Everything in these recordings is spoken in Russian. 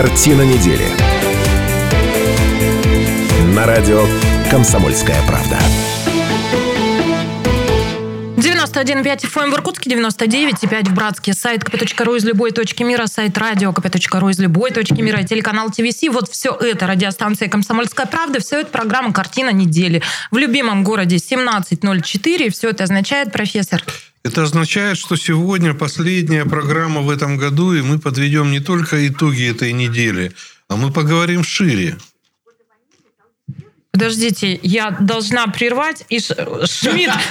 Картина недели. На радио «Комсомольская правда». 91,5 FM в Иркутске, 99,5 в Братске. Сайт kp.ru из любой точки мира, сайт радио kp.ru из любой точки мира, телеканал ТВС. Вот все это, радиостанция «Комсомольская правда», все это программа «Картина недели». В любимом городе 17.04. Все это означает, профессор? Это означает, что сегодня последняя программа в этом году, и мы подведем не только итоги этой недели, а мы поговорим шире. Подождите, я должна прервать. И Ш... Шмидт...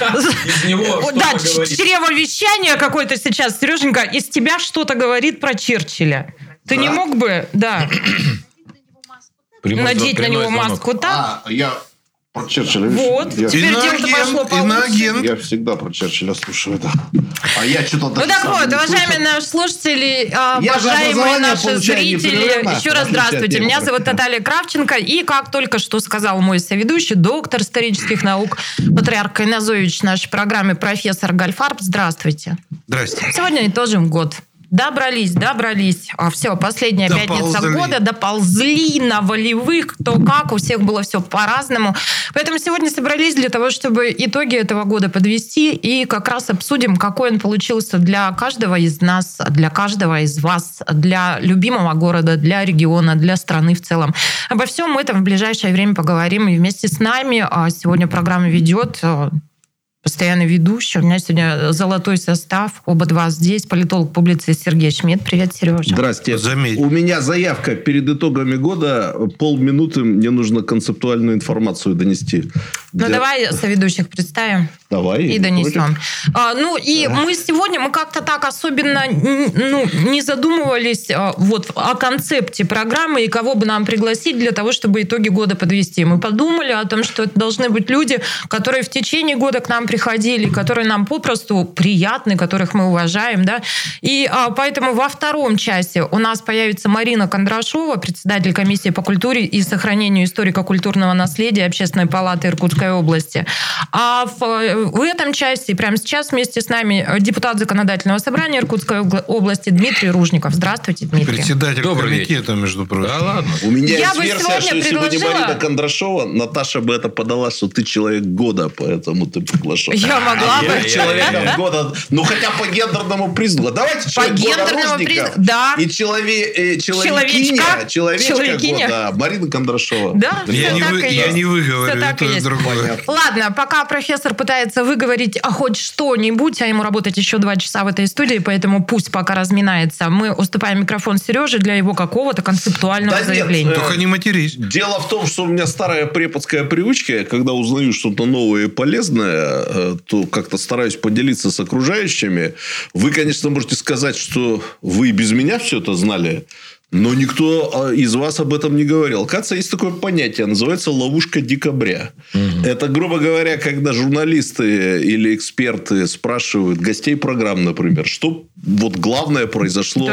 Да, чревовещание какое-то сейчас. Сереженька, из тебя что-то говорит про Черчилля. Ты не мог бы, да, надеть на него маску так? А, я про Черчилля. Вот, Я, теперь дело пошло получше. я всегда про Черчилля слушаю, да. А я что-то Ну так вот, уважаемые наши служители, а, уважаемые наши зрители, еще раз в здравствуйте. Меня зовут. Наталья Кравченко. И, как только что сказал мой соведущий, доктор исторических наук, патриарх Кайназович нашей программе, профессор Гальфарб, здравствуйте. Здрасте. Сегодня итожим год. Добрались, добрались. А, все, последняя пятница Доползли. года. Доползли на волевых, кто как. У всех было все по-разному. Поэтому сегодня собрались для того, чтобы итоги этого года подвести и как раз обсудим, какой он получился для каждого из нас, для каждого из вас, для любимого города, для региона, для страны в целом. Обо всем этом в ближайшее время поговорим. И вместе с нами а, сегодня программа ведет а, постоянный ведущий. У меня сегодня золотой состав. Оба два здесь. Политолог, публицист Сергей Шмидт. Привет, Сережа. Здрасте. Заметь. У меня заявка перед итогами года. Полминуты мне нужно концептуальную информацию донести. Ну, Для- давай соведущих представим Давай. и не донесем. А, ну, и мы сегодня, мы как-то так особенно ну, не задумывались а, вот о концепте программы и кого бы нам пригласить для того, чтобы итоги года подвести. Мы подумали о том, что это должны быть люди, которые в течение года к нам приходили, которые нам попросту приятны, которых мы уважаем, да. И а, поэтому во втором часе у нас появится Марина Кондрашова, председатель комиссии по культуре и сохранению историко-культурного наследия Общественной палаты Иркутской области. А в, в этом части, прямо сейчас вместе с нами э, депутат законодательного собрания Иркутской области Дмитрий Ружников. Здравствуйте, Дмитрий. Председатель Добрый комитета, между прочим. Да ладно. У меня Я есть бы версия, сегодня что если бы не предложила- Марина Кондрашова, Наташа бы это подала, что ты человек года, поэтому ты приглашен. Я могла А бы. я человеком года, ну хотя по гендерному признаку. Давайте человек года гендерному признаку, да. И челове, э, человекиня, человечка Человекиня. года Марина Кондрашова. Да, Я не, вы- я не выговорю то, и и другое. Ладно, пока профессор пытается выговорить а хоть что-нибудь, а ему работать еще два часа в этой студии, поэтому пусть пока разминается. Мы уступаем микрофон Сереже для его какого-то концептуального Да нет, заявления. э, Только не матерись. Дело в том, что у меня старая преподская привычка, когда узнаю что-то новое и полезное, э, то как-то стараюсь поделиться с окружающими. Вы, конечно, можете сказать, что вы и без меня все это знали, но никто э, из вас об этом не говорил. Оказывается, есть такое понятие, называется ловушка декабря. Это, грубо говоря, когда журналисты или эксперты спрашивают гостей программ, например, что вот главное произошло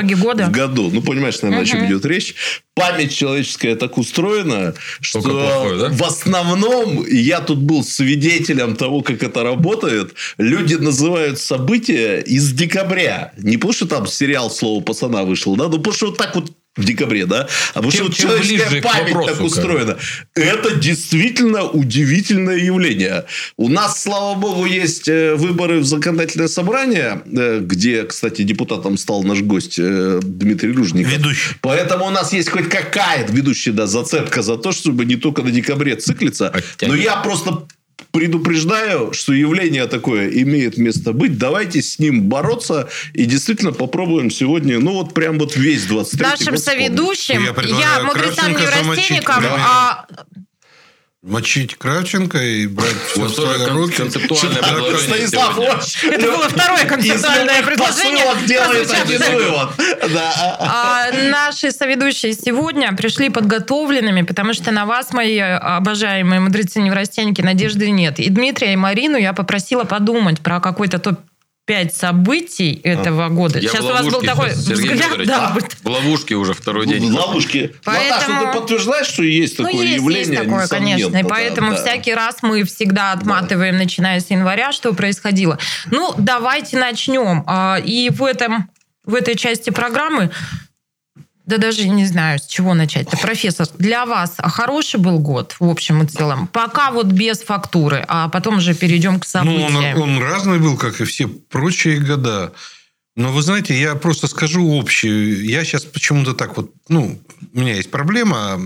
в году. Ну, понимаешь, наверное, о чем идет речь. Память человеческая так устроена, что плохое, да? в основном, и я тут был свидетелем того, как это работает, люди называют события из декабря. Не потому, что там сериал «Слово пацана» вышел, да, ну потому что вот так вот в декабре, да? А потому Чем- что чем человеческая память вопросу, так как. устроена. Это действительно удивительное явление. У нас, слава богу, есть э, выборы в законодательное собрание, э, где, кстати, депутатом стал наш гость э, Дмитрий Ружников. Ведущий. Поэтому у нас есть хоть какая-то ведущая да, зацепка за то, чтобы не только на декабре циклиться. Хотя Но я просто предупреждаю, что явление такое имеет место быть. Давайте с ним бороться и действительно попробуем сегодня, ну вот прям вот весь 23 Нашим год соведущим, Я я, неврастенникам, давай. а Мочить Кравченко и брать все в свои руки. концептуальное предложение Станислав это было второе концептуальное предложение. делает один вывод. Да. А наши соведущие сегодня пришли подготовленными, потому что на вас, мои обожаемые мудрецы неврастенники, надежды нет. И Дмитрия, и Марину я попросила подумать про какой-то топ пять событий этого года. Я Сейчас в у вас был такой Сергей взгляд, Федорович. да. В ловушке уже второй день. В ловушке. Наташа, Поэтому- ты подтверждаешь, что есть Ну, такое есть, явление? есть такое, конечно. И да, поэтому да. всякий раз мы всегда отматываем, начиная с января, что происходило. Ну, давайте начнем. А, И в этом в этой части программы Да даже не знаю, с чего начать. -то. Профессор, для вас хороший был год в общем и целом? Пока вот без фактуры, а потом уже перейдем к событиям. Ну, он, он разный был, как и все прочие года. Но вы знаете, я просто скажу общее. Я сейчас почему-то так вот... Ну, у меня есть проблема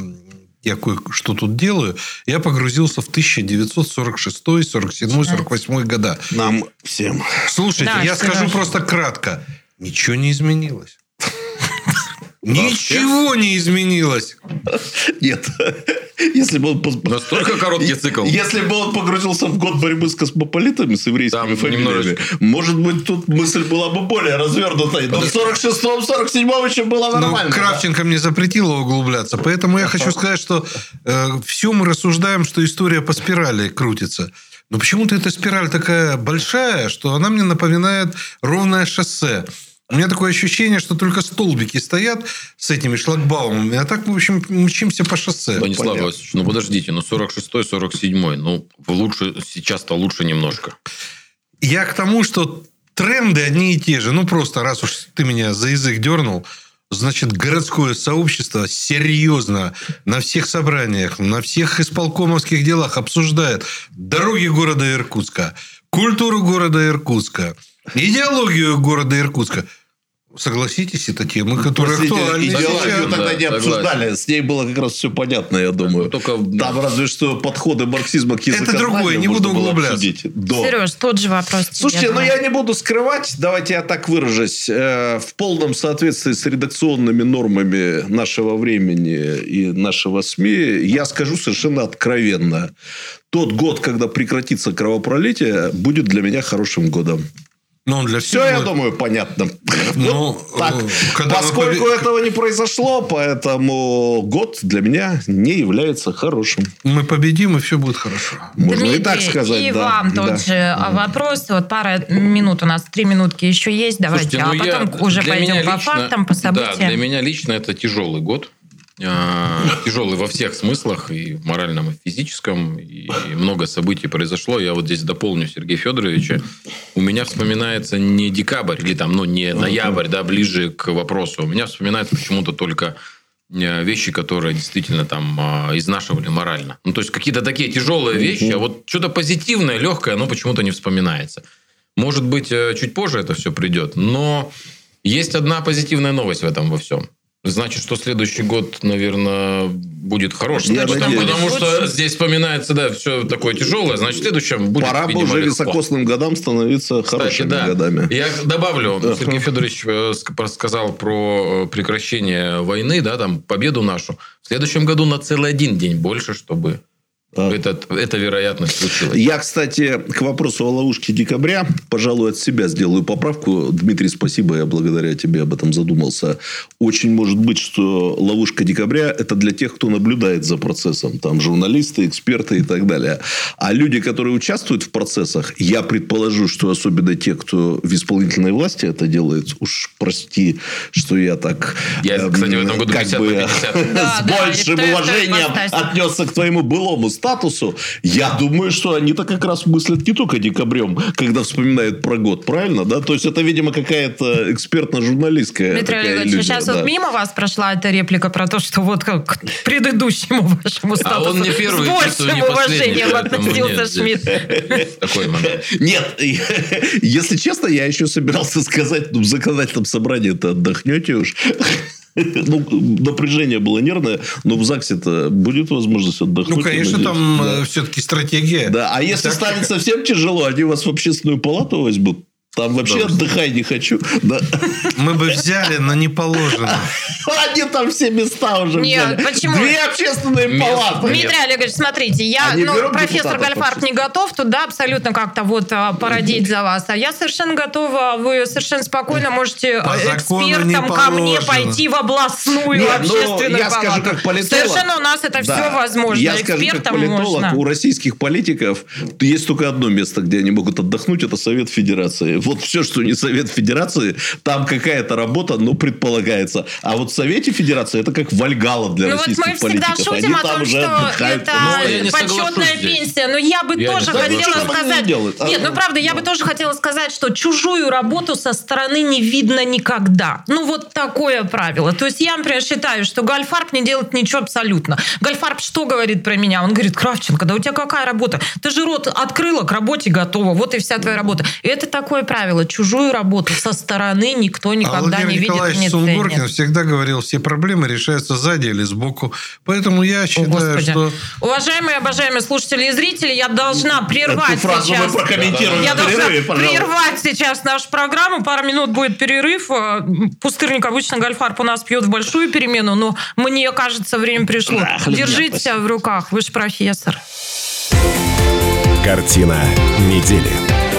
я кое-что тут делаю, я погрузился в 1946, 47, 48 года. Нам всем. Слушайте, да, я скажу даже. просто кратко. Ничего не изменилось. Ничего не изменилось. Нет. Если бы он... Настолько короткий цикл. Если бы он погрузился в год борьбы с космополитами, с еврейскими Там фамилиями, может быть, тут мысль была бы более развернутой. Но в 46-м, 47-м еще было ну, нормально. Ну, Кравченко да? мне запретила углубляться. Поэтому я хочу сказать, что э, все мы рассуждаем, что история по спирали крутится. Но почему-то эта спираль такая большая, что она мне напоминает ровное шоссе. У меня такое ощущение, что только столбики стоят с этими шлагбаумами, а так, в общем, мчимся по шоссе. Владислав Васильевич, ну подождите, ну 46-й, 47-й, ну лучше, сейчас-то лучше немножко. Я к тому, что тренды одни и те же. Ну, просто раз уж ты меня за язык дернул, значит, городское сообщество серьезно на всех собраниях, на всех исполкомовских делах обсуждает дороги города Иркутска, культуру города Иркутска, идеологию города Иркутска – Согласитесь, это темы, которые Простите, актуальны. Идеологию тогда да, не обсуждали. С ней было как раз все понятно, я думаю. Ну, только, Там да. разве что подходы марксизма к Это другое, не буду углубляться. Да. Сереж, тот же вопрос. Слушайте, ну я не буду скрывать, давайте я так выражусь, э, в полном соответствии с редакционными нормами нашего времени и нашего СМИ, я скажу совершенно откровенно. Тот год, когда прекратится кровопролитие, будет для меня хорошим годом. Но он для. Все, я думаю, понятно. Ну, так. Поскольку побед... этого не произошло, поэтому год для меня не является хорошим. Мы победим, и все будет хорошо. Можно Дмитрий, и так сказать. И да. вам тот да. же вопрос. Вот пара минут у нас, три минутки еще есть. Давайте, Слушайте, ну а потом я, уже пойдем по лично, фактам, по событиям. Да, для меня лично это тяжелый год. А, тяжелый во всех смыслах, и в моральном, и в физическом, и много событий произошло. Я вот здесь дополню Сергея Федоровича. У меня вспоминается не декабрь, или там, ну, не ноябрь, да, ближе к вопросу. У меня вспоминается почему-то только э, вещи, которые действительно там а, изнашивали морально. Ну, то есть, какие-то такие тяжелые вещи, а вот что-то позитивное, легкое, оно почему-то не вспоминается. Может быть, э, чуть позже это все придет, но есть одна позитивная новость в этом во всем. Значит, что следующий год, наверное, будет хороший. Я потому, потому что здесь вспоминается, да, все такое тяжелое. Значит, в следующем будет, Пора бы уже високосным годам становиться Кстати, хорошими да. годами. Я добавлю, Сергей Федорович э, сказал про э, прекращение войны, да, там, победу нашу. В следующем году на целый один день больше, чтобы это, это вероятность случилась. Я, кстати, к вопросу о ловушке декабря, пожалуй, от себя сделаю поправку. Дмитрий, спасибо, я благодаря тебе об этом задумался. Очень может быть, что ловушка декабря – это для тех, кто наблюдает за процессом. Там журналисты, эксперты и так далее. А люди, которые участвуют в процессах, я предположу, что особенно те, кто в исполнительной власти это делает, уж прости, что я так... Я, э, кстати, в этом году как 50 бы, 50. с большим уважением отнесся к твоему былому статусу, я думаю, что они-то как раз мыслят не только декабрем, когда вспоминают про год, правильно? Да? То есть, это, видимо, какая-то экспертно-журналистская Дмитрий Олегович, иллюзия, сейчас да. вот мимо вас прошла эта реплика про то, что вот как к предыдущему вашему статусу а он не первый, с большим уважением относился Шмидт. Такой момент. Нет, если честно, я еще собирался сказать, ну, в законодательном собрании-то отдохнете уж. Ну, напряжение было нервное, но в ЗАГСе-то будет возможность отдохнуть. Ну, конечно, там да. Э, все-таки стратегия. Да, а если станет совсем тяжело, они вас в общественную палату возьмут. Там вообще да, отдыхай не хочу. Да. Мы бы взяли, но не положено. Они там все места уже Нет, взяли. почему? Две общественные палаты. Дмитрий Олегович, смотрите, я, ну, профессор Гальфарб не готов туда абсолютно как-то вот а, породить за вас. А я совершенно готова, вы совершенно спокойно можете По экспертам ко мне пойти в областную Нет, ну, общественную я палату. Скажу, как политолог, совершенно у нас это да, все возможно. Я скажу, как политолог, можно. у российских политиков есть только одно место, где они могут отдохнуть, это Совет Федерации Вот все, что не Совет Федерации, там какая-то работа, ну, предполагается. А вот в Совете Федерации это как вальгала для Ну вот российских мы всегда политиков. шутим Они о том, что отдыхают. это Ну, не почетная пенсия. Но я бы Я не тоже соглашусь. хотела сказать... делают? А, Нет, ну ну, правда, я бы тоже хотела сказать, что чужую работу со стороны не видно никогда. Ну вот такое правило. То есть я, например, считаю, что Гальфарб не делает ничего абсолютно. Гальфарб что говорит про меня? Он говорит, Кравченко, да у тебя какая работа? Ты же рот открыла, к работе готова. Вот и вся твоя работа. И это такое правило. Чужую работу со стороны никто А никогда Владимир не видит, Николаевич не Сунгоркин ценит. всегда говорил, все проблемы решаются сзади или сбоку. Поэтому я О, считаю, Господи. что... Уважаемые, обожаемые слушатели и зрители, я должна прервать Эту фразу сейчас. мы прокомментируем Я должна перерыве, прервать сейчас нашу программу. Пару минут будет перерыв. Э, Пустырник обычно Гольфарб у нас пьет в большую перемену, но мне кажется, время пришло. Хлебня, Держите себя в руках, вы же профессор. Картина недели.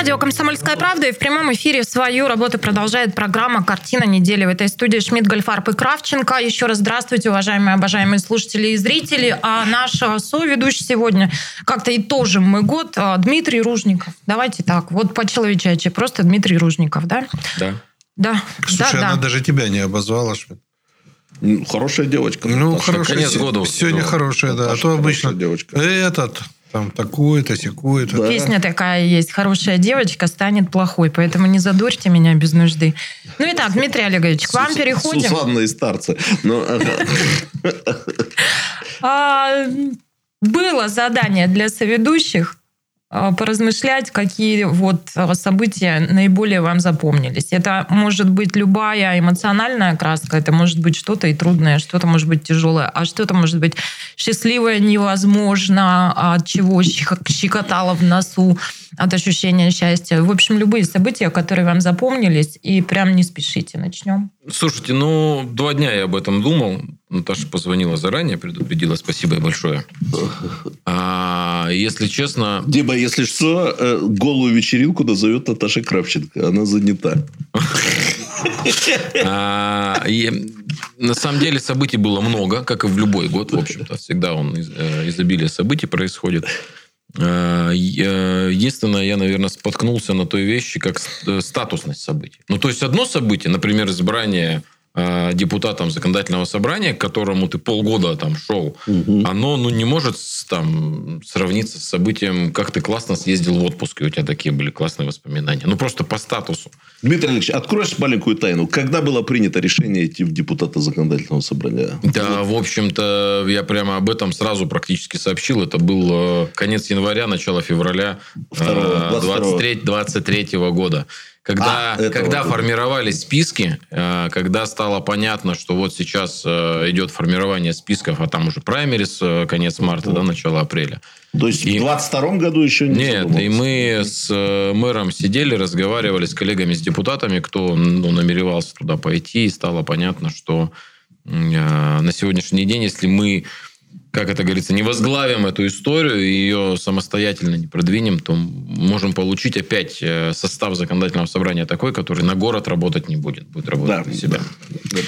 Радио «Комсомольская правда» и в прямом эфире свою работу продолжает программа «Картина недели». В этой студии Шмидт, Гольфарб и Кравченко. Еще раз здравствуйте, уважаемые, обожаемые слушатели и зрители. А наш а, соведущий сегодня, как-то итожим мы год, а, Дмитрий Ружников. Давайте так, вот по-человечачьи, просто Дмитрий Ружников, да? Да. Да, Слушай, да, она да. даже тебя не обозвала, Шмидт. Ну, Хорошая девочка. Ну, хорошая. конец года Сегодня хорошая, да. А Наташа то хорошая обычно девочка. этот, там, такой-то, секой-то. Да. Песня такая есть. Хорошая девочка станет плохой, поэтому не задурьте меня без нужды. Ну и так, Дмитрий Олегович, к вам Сус- переходим. Сусанна и старцы. Ну. А, было задание для соведущих поразмышлять, какие вот а, события наиболее вам запомнились. Это может быть любая эмоциональная краска, это может быть что-то и трудное, что-то может быть тяжелое, а что-то может быть счастливое невозможно, от чего щек- щекотало в носу, от ощущения счастья. В общем, любые события, которые вам запомнились, и прям не спешите. Начнем. Слушайте, ну, два дня я об этом думал. Наташа позвонила заранее, предупредила. Спасибо ей большое. А, если честно, Дима, если что, э, голую вечеринку назовет Наташа Кравченко. Она занята. а, и на самом деле событий было много, как и в любой год, в общем-то. Всегда он э, изобилие событий происходит. И, э, Единственное, я, наверное, споткнулся на той вещи, как э, статусность событий. Ну, то есть, одно событие, например, избрание э, депутатом законодательного собрания, к которому ты полгода там шел, оно ну, не может там, сравниться с событием, как ты классно съездил в отпуск, и у тебя такие были классные воспоминания. Ну, просто по статусу. Дмитрий Алексеевич, откроешь маленькую тайну. Когда было принято решение идти в депутата законодательного собрания? Да, в общем-то, я прямо об этом сразу практически сообщил. Это был э, конец января, начало февраля Второго, 22-го. 23 года. Когда, А, когда года. формировались списки, э, когда стало понятно, что вот сейчас э, идет формирование списков, а там уже праймерис, э, конец марта, да, начало апреля. То есть И- в 22 году еще не Нет, задумывался? и мы с мэром сидели, разговаривали с коллегами, с депутатами, кто ну, намеревался туда пойти, и стало понятно, что на сегодняшний день, если мы, как это говорится, не возглавим эту историю и ее самостоятельно не продвинем, то можем получить опять э, состав законодательного собрания такой, который на город работать не будет, будет работать Да, на себя.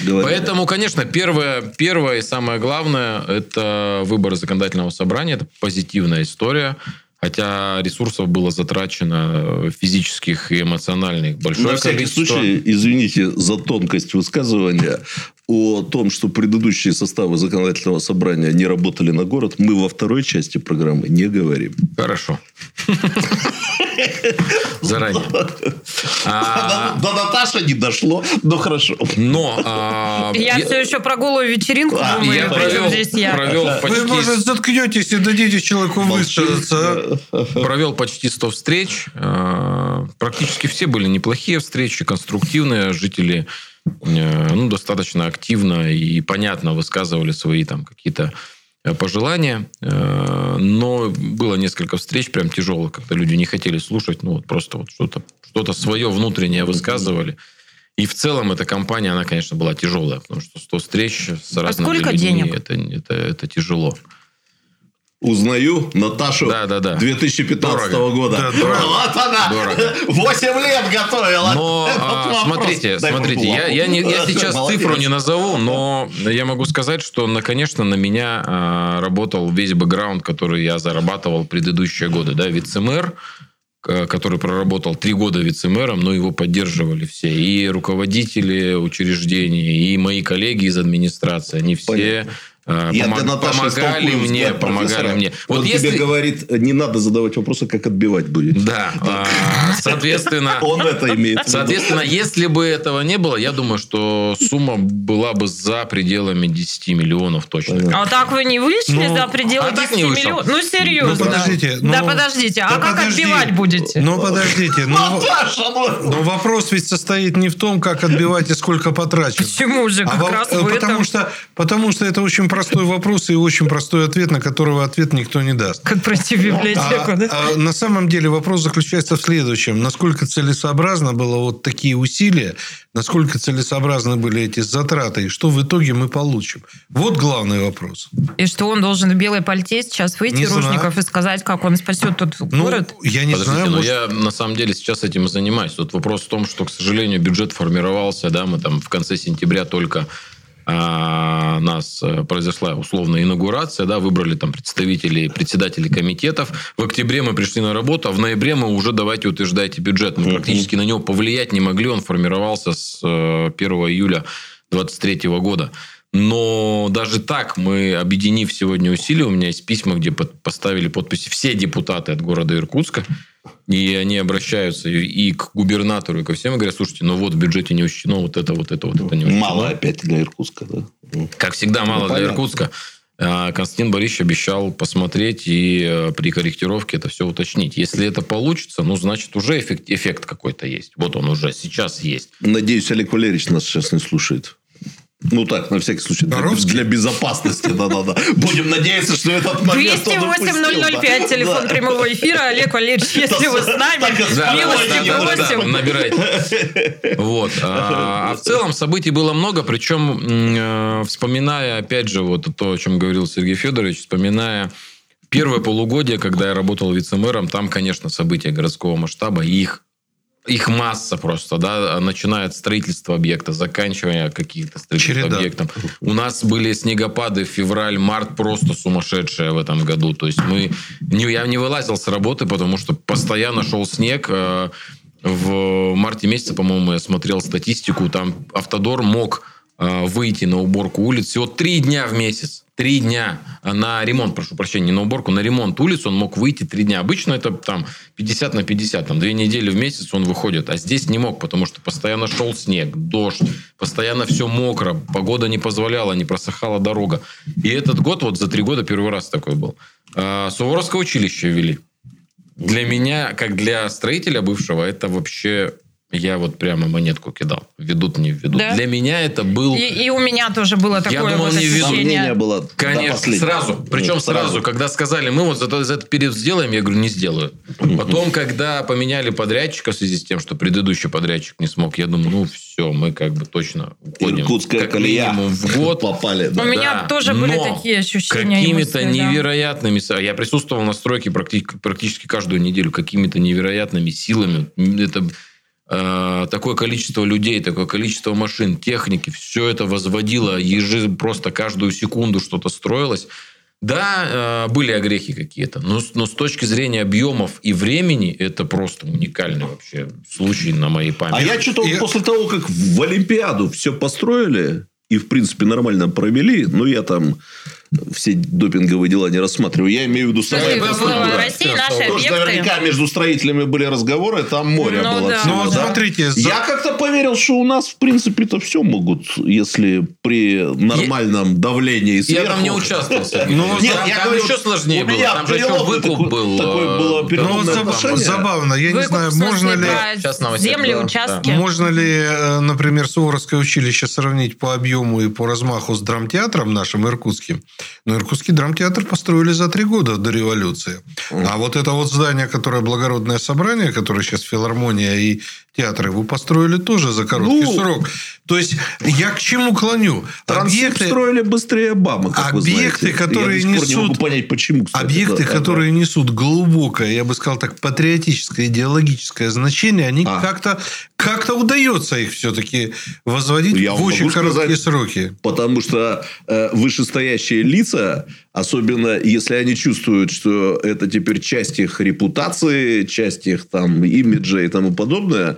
да. Поэтому, конечно, первое, первое и самое главное – это выборы законодательного собрания. Это позитивная история. Хотя ресурсов было затрачено физических и эмоциональных большое На всякий количество. случай, извините за тонкость высказывания, о том, что предыдущие составы законодательного собрания не работали на город, мы во второй части программы не говорим. Хорошо. Заранее. А, До Наташи не дошло, но хорошо. Но а, Я все еще про голую вечеринку А, думаю, здесь я. Вы, может, заткнетесь и дадите человеку высказаться? Провел почти 100 встреч. Э, Практически все были неплохие встречи, конструктивные. Жители э, ну, достаточно активно и понятно высказывали свои там какие-то э, пожелания. Но было несколько встреч прям тяжелых, когда люди не хотели слушать, ну вот просто вот что-то что свое внутреннее высказывали. И в целом эта кампания, она, конечно, была тяжелая, потому что 100 встреч с разными сколько людьми, денег? Это, это, это тяжело. Узнаю Наташу Да, да, да. 2015 Дорого. года. Да, дорого. Вот она! Дорого. 8 лет готовила. Но а, смотрите, Дай смотрите, я, я, не, я сейчас Молодец. цифру не назову, но я могу сказать, что, на, конечно, на меня а, работал весь бэкграунд, который я зарабатывал предыдущие годы. Да, вице-мэр, который проработал три года вице-мэром, но его поддерживали все. И руководители учреждений, и мои коллеги из администрации. Они все Понятно. Я помог- для Наташи помогали мне, да, помогали мне. Он Вот тебе если... говорит, не надо задавать вопросы, как отбивать будет. Да, а, соответственно... Он это имеет. Соответственно, если бы этого не было, я думаю, что сумма была бы за пределами 10 миллионов точно. А так вы не вышли Ну, за пределы а так 10 не вышел. миллионов? Ну, серьезно. Ну, подождите, Да, ну, подождите. А да как подожди. отбивать будете? Ну, подождите. Ну... но вопрос ведь состоит не в том, как отбивать и сколько потрачено. Почему же? А Как раз э, в потому, этом. что, потому что это очень простой вопрос и очень простой ответ, на которого ответ никто не даст. Как пройти в библиотеку, А- да? а на самом деле вопрос заключается в следующем. Насколько целесообразно было вот такие усилия, насколько целесообразны были эти затраты, и что в итоге мы получим? Вот главный вопрос. И что он должен в белой пальте сейчас выйти, Не знаю. И сказать, как он спасет тот Ну, город? я не Подождите, знаю, но может, я на самом деле сейчас этим и занимаюсь. Тут вопрос в том, что, к сожалению, бюджет формировался, да, мы там в конце сентября только а, нас э, произошла условная инаугурация, да, выбрали там представителей, председателей комитетов. В октябре мы пришли на работу, а в ноябре мы уже давайте утверждайте бюджет. Мы практически на него повлиять не могли, он формировался с э, 1 июля 2023 года. Но даже так мы, объединив сегодня усилия, у меня есть письма, где под- поставили подписи все депутаты от города Иркутска, и они обращаются и, и к губернатору, и ко всем, и говорят, слушайте, ну вот в бюджете не учтено вот это, вот это, вот это не учтено. Мало опять для Иркутска, да? Ну, Как всегда, мало для понятно. Иркутска. А, Константин Борисович обещал посмотреть и э, при корректировке это все уточнить. Если это получится, ну, значит, уже эффект, эффект какой-то есть. Вот он уже сейчас есть. Надеюсь, Олег Валерьевич нас сейчас не слушает. Ну так, на всякий случай. Для, Боровский? для безопасности, да-да-да. Будем надеяться, что этот момент он упустил, да. 208-005, телефон Да. прямого эфира. Олег Валерьевич, если вы с нами, Да, милости да, просим. набирайте. Вот. А, а в целом событий было много, причем э, вспоминая, опять же, вот то, о чем говорил Сергей Федорович, вспоминая первое полугодие, когда я работал вице-мэром, там, конечно, события городского масштаба, их их масса просто, да, начиная от строительства объекта, заканчивая каких-то строительств Череда. объектом. У нас были снегопады февраль, март просто сумасшедшие в этом году. То есть мы, не, я не вылазил с работы, потому что постоянно шел снег. Э, В марте месяце, по-моему, я смотрел статистику, там автодор мог выйти на уборку улиц всего три дня в месяц. Три дня на ремонт, прошу прощения, не на уборку, на ремонт улиц он мог выйти три дня. Обычно это там 50 на 50, там две недели в месяц он выходит, а здесь не мог, потому что постоянно шел снег, дождь, постоянно все мокро, погода не позволяла, не просыхала дорога. И этот год, вот за три года первый раз такой был. А, Суворовское училище ввели. Для меня, как для строителя бывшего, это вообще... Я вот прямо монетку кидал. Ведут, не ведут. Да? Для меня это был... И, и у меня тоже было такое думал, вот не. Сомнение ощущение. было Конечно, сразу. Причем Ну, сразу. когда сказали, мы вот за, за этот период сделаем, я говорю, не сделаю. Потом, когда поменяли подрядчика в связи с тем, что предыдущий подрядчик не смог, я думаю, ну все, мы как бы точно уходим. Иркутская как колея. минимум в год. Попали, У да. меня Да, тоже были но такие ощущения. Какими-то мысли, да. невероятными... со- Я присутствовал на стройке практи- практически каждую неделю. Какими-то невероятными силами. Это такое количество людей, такое количество машин, техники. Все это возводило ежи просто каждую секунду что-то строилось. Да, э, были огрехи какие-то, но, с- но с точки зрения объемов и времени это просто уникальный вообще случай на моей памяти. А я что-то Я- после того, как в Олимпиаду все построили и, в принципе, нормально провели, ну, я там все допинговые дела не рассматриваю. Я имею в виду сама Слушай, инфраструктура. в России наши Тоже объекты... наверняка между строителями были разговоры, там море Ну было. да. всего, Ну, да? смотрите, за- Я как-то поверил, что у нас, в принципе-то, все могут, если при нормальном давлении Я сверху... там не участвовал. Ну, нет, там, я там говорю, еще сложнее было. Там же еще выкуп такой- был. такое э, было Ну, переломное отношение. забавно. Я не знаю, можно ли... земли, да, участки. Можно ли, э, например, Суворовское училище сравнить по объему и по размаху с драмтеатром нашим иркутским? Но иркутский драмтеатр построили за три года до революции. А вот это вот здание, которое благородное собрание, которое сейчас филармония и театры вы построили тоже за короткий Ну, срок. То есть я к чему клоню? Трансип Объекты, строили быстрее Обамы, как вы объекты, знаете. которые Я пор не могу несут- понять, почему, кстати. объекты, да, которые несут глубокое, я бы сказал так, патриотическое, идеологическое значение, они А. как-то как-то удается их все-таки возводить Я в очень короткие сказать, сроки. Потому что э, вышестоящие лица, особенно если они чувствуют, что это теперь часть их репутации, часть их там имиджа и тому подобное,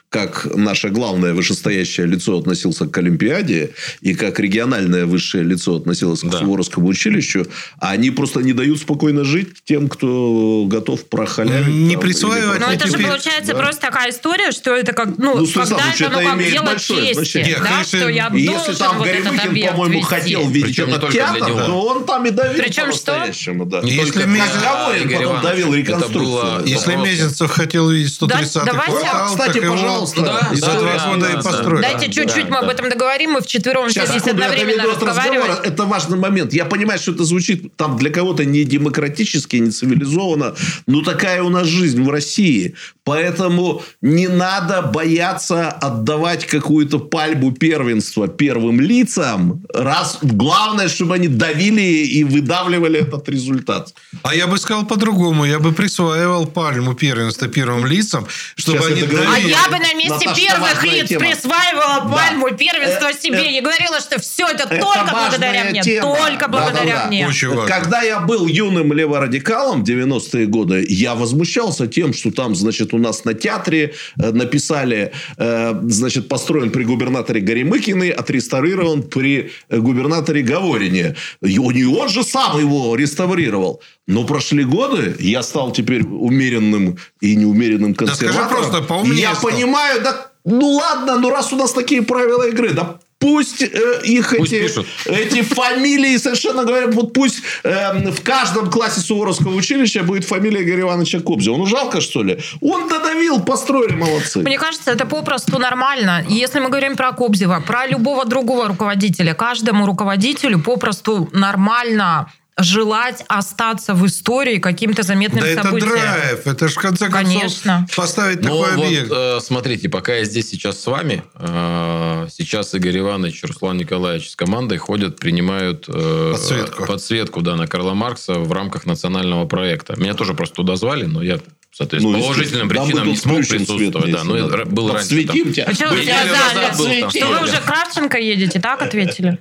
как наше главное вышестоящее лицо относился к Олимпиаде и как региональное высшее лицо относилось к Да. Суворовскому училищу, они просто не дают спокойно жить тем, кто готов прохалявить. Не там, присваивать, Но это же теперь- получается да. просто такая история, что это как, ну, Ну, когда Ильич, это, ну, как имеет дело большое чести, значение. да, Конечно, что я если там вот Горемыкин, по-моему, хотел видеть Причем этот театр, него. то он там и давил Причем что? по-настоящему. Да. Не Если Игоря потом давил реконструкцию. было Если Мезенцев хотел видеть 130-й Да, давайте- квартал, Кстати, так его пожалуйста, Да, и за да, да, да, и да. Дайте чуть-чуть мы об этом договорим, мы вчетвером Сейчас, здесь секунду, я одновременно разговор. Это важный момент. Я понимаю, что это звучит там для кого-то не демократически, не цивилизованно, но такая у нас жизнь в России. Поэтому не надо бояться отдавать какую-то пальбу первенства первым лицам, раз главное, чтобы они давили и выдавливали этот результат. А я бы сказал по-другому. Я бы присваивал пальму первенства первым лицам, чтобы Сейчас они говорю. А давили. я бы на месте Наташа, первых лиц тема. присваивала Да. пальму первенства Э, себе э, и говорила, что все это, это только благодаря мне. тема. Только благодаря Да-да-да. мне. Очень важно. Когда я был юным леворадикалом в 90-е годы, я возмущался тем, что там, значит, у нас на театре э, написали, э, значит, построен при губернаторе Горемыкиной, отреставрирован при э, губернаторе Говорине. И он же сам его реставрировал. Но прошли годы, я стал теперь умеренным и неумеренным Да скажи консерватором. просто, поумнее я стал. понимаю, да ну ладно, ну раз у нас такие правила игры, да пусть э, их Пусть эти, пишут. эти фамилии совершенно говоря, вот пусть э, в каждом классе Суворовского училища будет фамилия Игоря Ивановича Кобзева. Ну, жалко, что ли? Он додавил, построили, молодцы. Мне кажется, это попросту нормально. Если мы говорим про Кобзева, про любого другого руководителя, каждому руководителю попросту нормально желать остаться в истории каким-то заметным Да это событием. драйв. Это же, в конце концов, Конечно. поставить Ну, такой вот, объект. э, смотрите, пока я здесь сейчас с вами, э, сейчас Игорь Иванович, Руслан Николаевич с командой ходят, принимают э, Подсветку. подсветку, да, на Карла Маркса в рамках национального проекта. Меня тоже просто туда звали, но я, соответственно, Ну, по уважительным естественно. причинам Да, не смог свет присутствовать. Да, ну, да. я был раньше. там. Подсветим тебя. Заняли? был там. Что вы уже Кравченко едете, так ответили?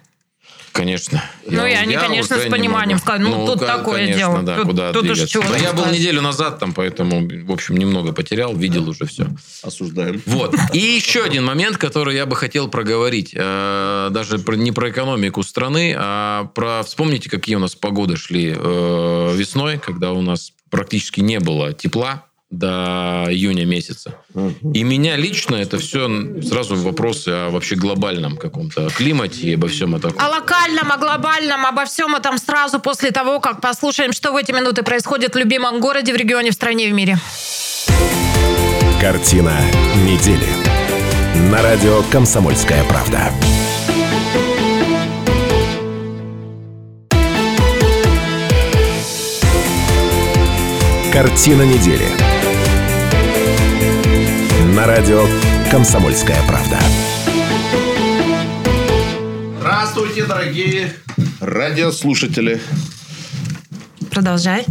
Конечно. Ну, и Я- они, я конечно, с пониманием сказали, ну, тут ка- такое конечно, дело. да, Тут- куда тут уж чего Но я был неделю назад там, поэтому, в общем, немного потерял, видел уже все. Осуждаем. Вот. И еще один момент, который я бы хотел проговорить. Э, Даже не про экономику страны, а про... Вспомните, какие у нас погоды шли э, весной, когда у нас практически не было тепла до июня месяца. И меня лично это все сразу вопросы о вообще глобальном каком-то климате и обо всем этом. О локальном, о глобальном, обо всем этом сразу после того, как послушаем, что в эти минуты происходит в любимом городе, в регионе, в стране, в мире. Картина недели. На радио «Комсомольская правда». Картина недели. На радио «Комсомольская правда». Здравствуйте, дорогие радиослушатели. Продолжай.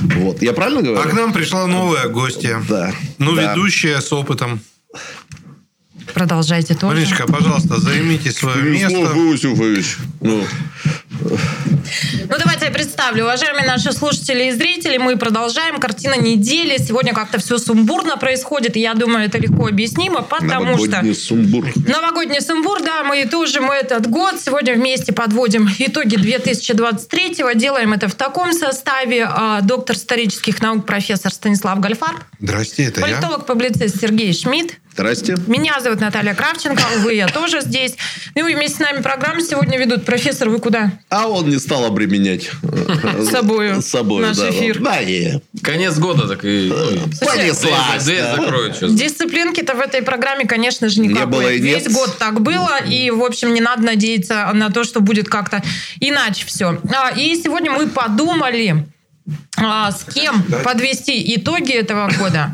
Вот. Я правильно говорю? А к нам пришла новая гостья. Да. Ну, Да. ведущая с опытом. Продолжайте тоже. Мариночка, пожалуйста, займите свое Станислав место. Иосифович. Ну, Ну, давайте я представлю. Уважаемые наши слушатели и зрители, мы продолжаем. Картина недели. Сегодня как-то все сумбурно происходит. И я думаю, это легко объяснимо, потому что... новогодний сумбур. Новогодний сумбур, да, мы тоже мы этот год сегодня вместе подводим итоги 2023-го. Делаем это в таком составе. А, Доктор исторических наук, профессор Станислав Гальфар, Здрасте, это я. политолог-публицист Сергей Шмидт, Здрасте. меня зовут Наталья Кравченко, увы, я тоже здесь. Ну и вместе с нами программу сегодня ведут. Профессор, вы куда? А он не стал обременять. С собою С собой, наш да. эфир. Да, и Конец года, так и... и понеслась. Дверь да. Дисциплинки-то в этой программе, конечно же, никакой. Не было и Весь нет. год так было, и, в общем, не надо надеяться на то, что будет как-то иначе все. И сегодня мы подумали, а, с кем подвести итоги этого года.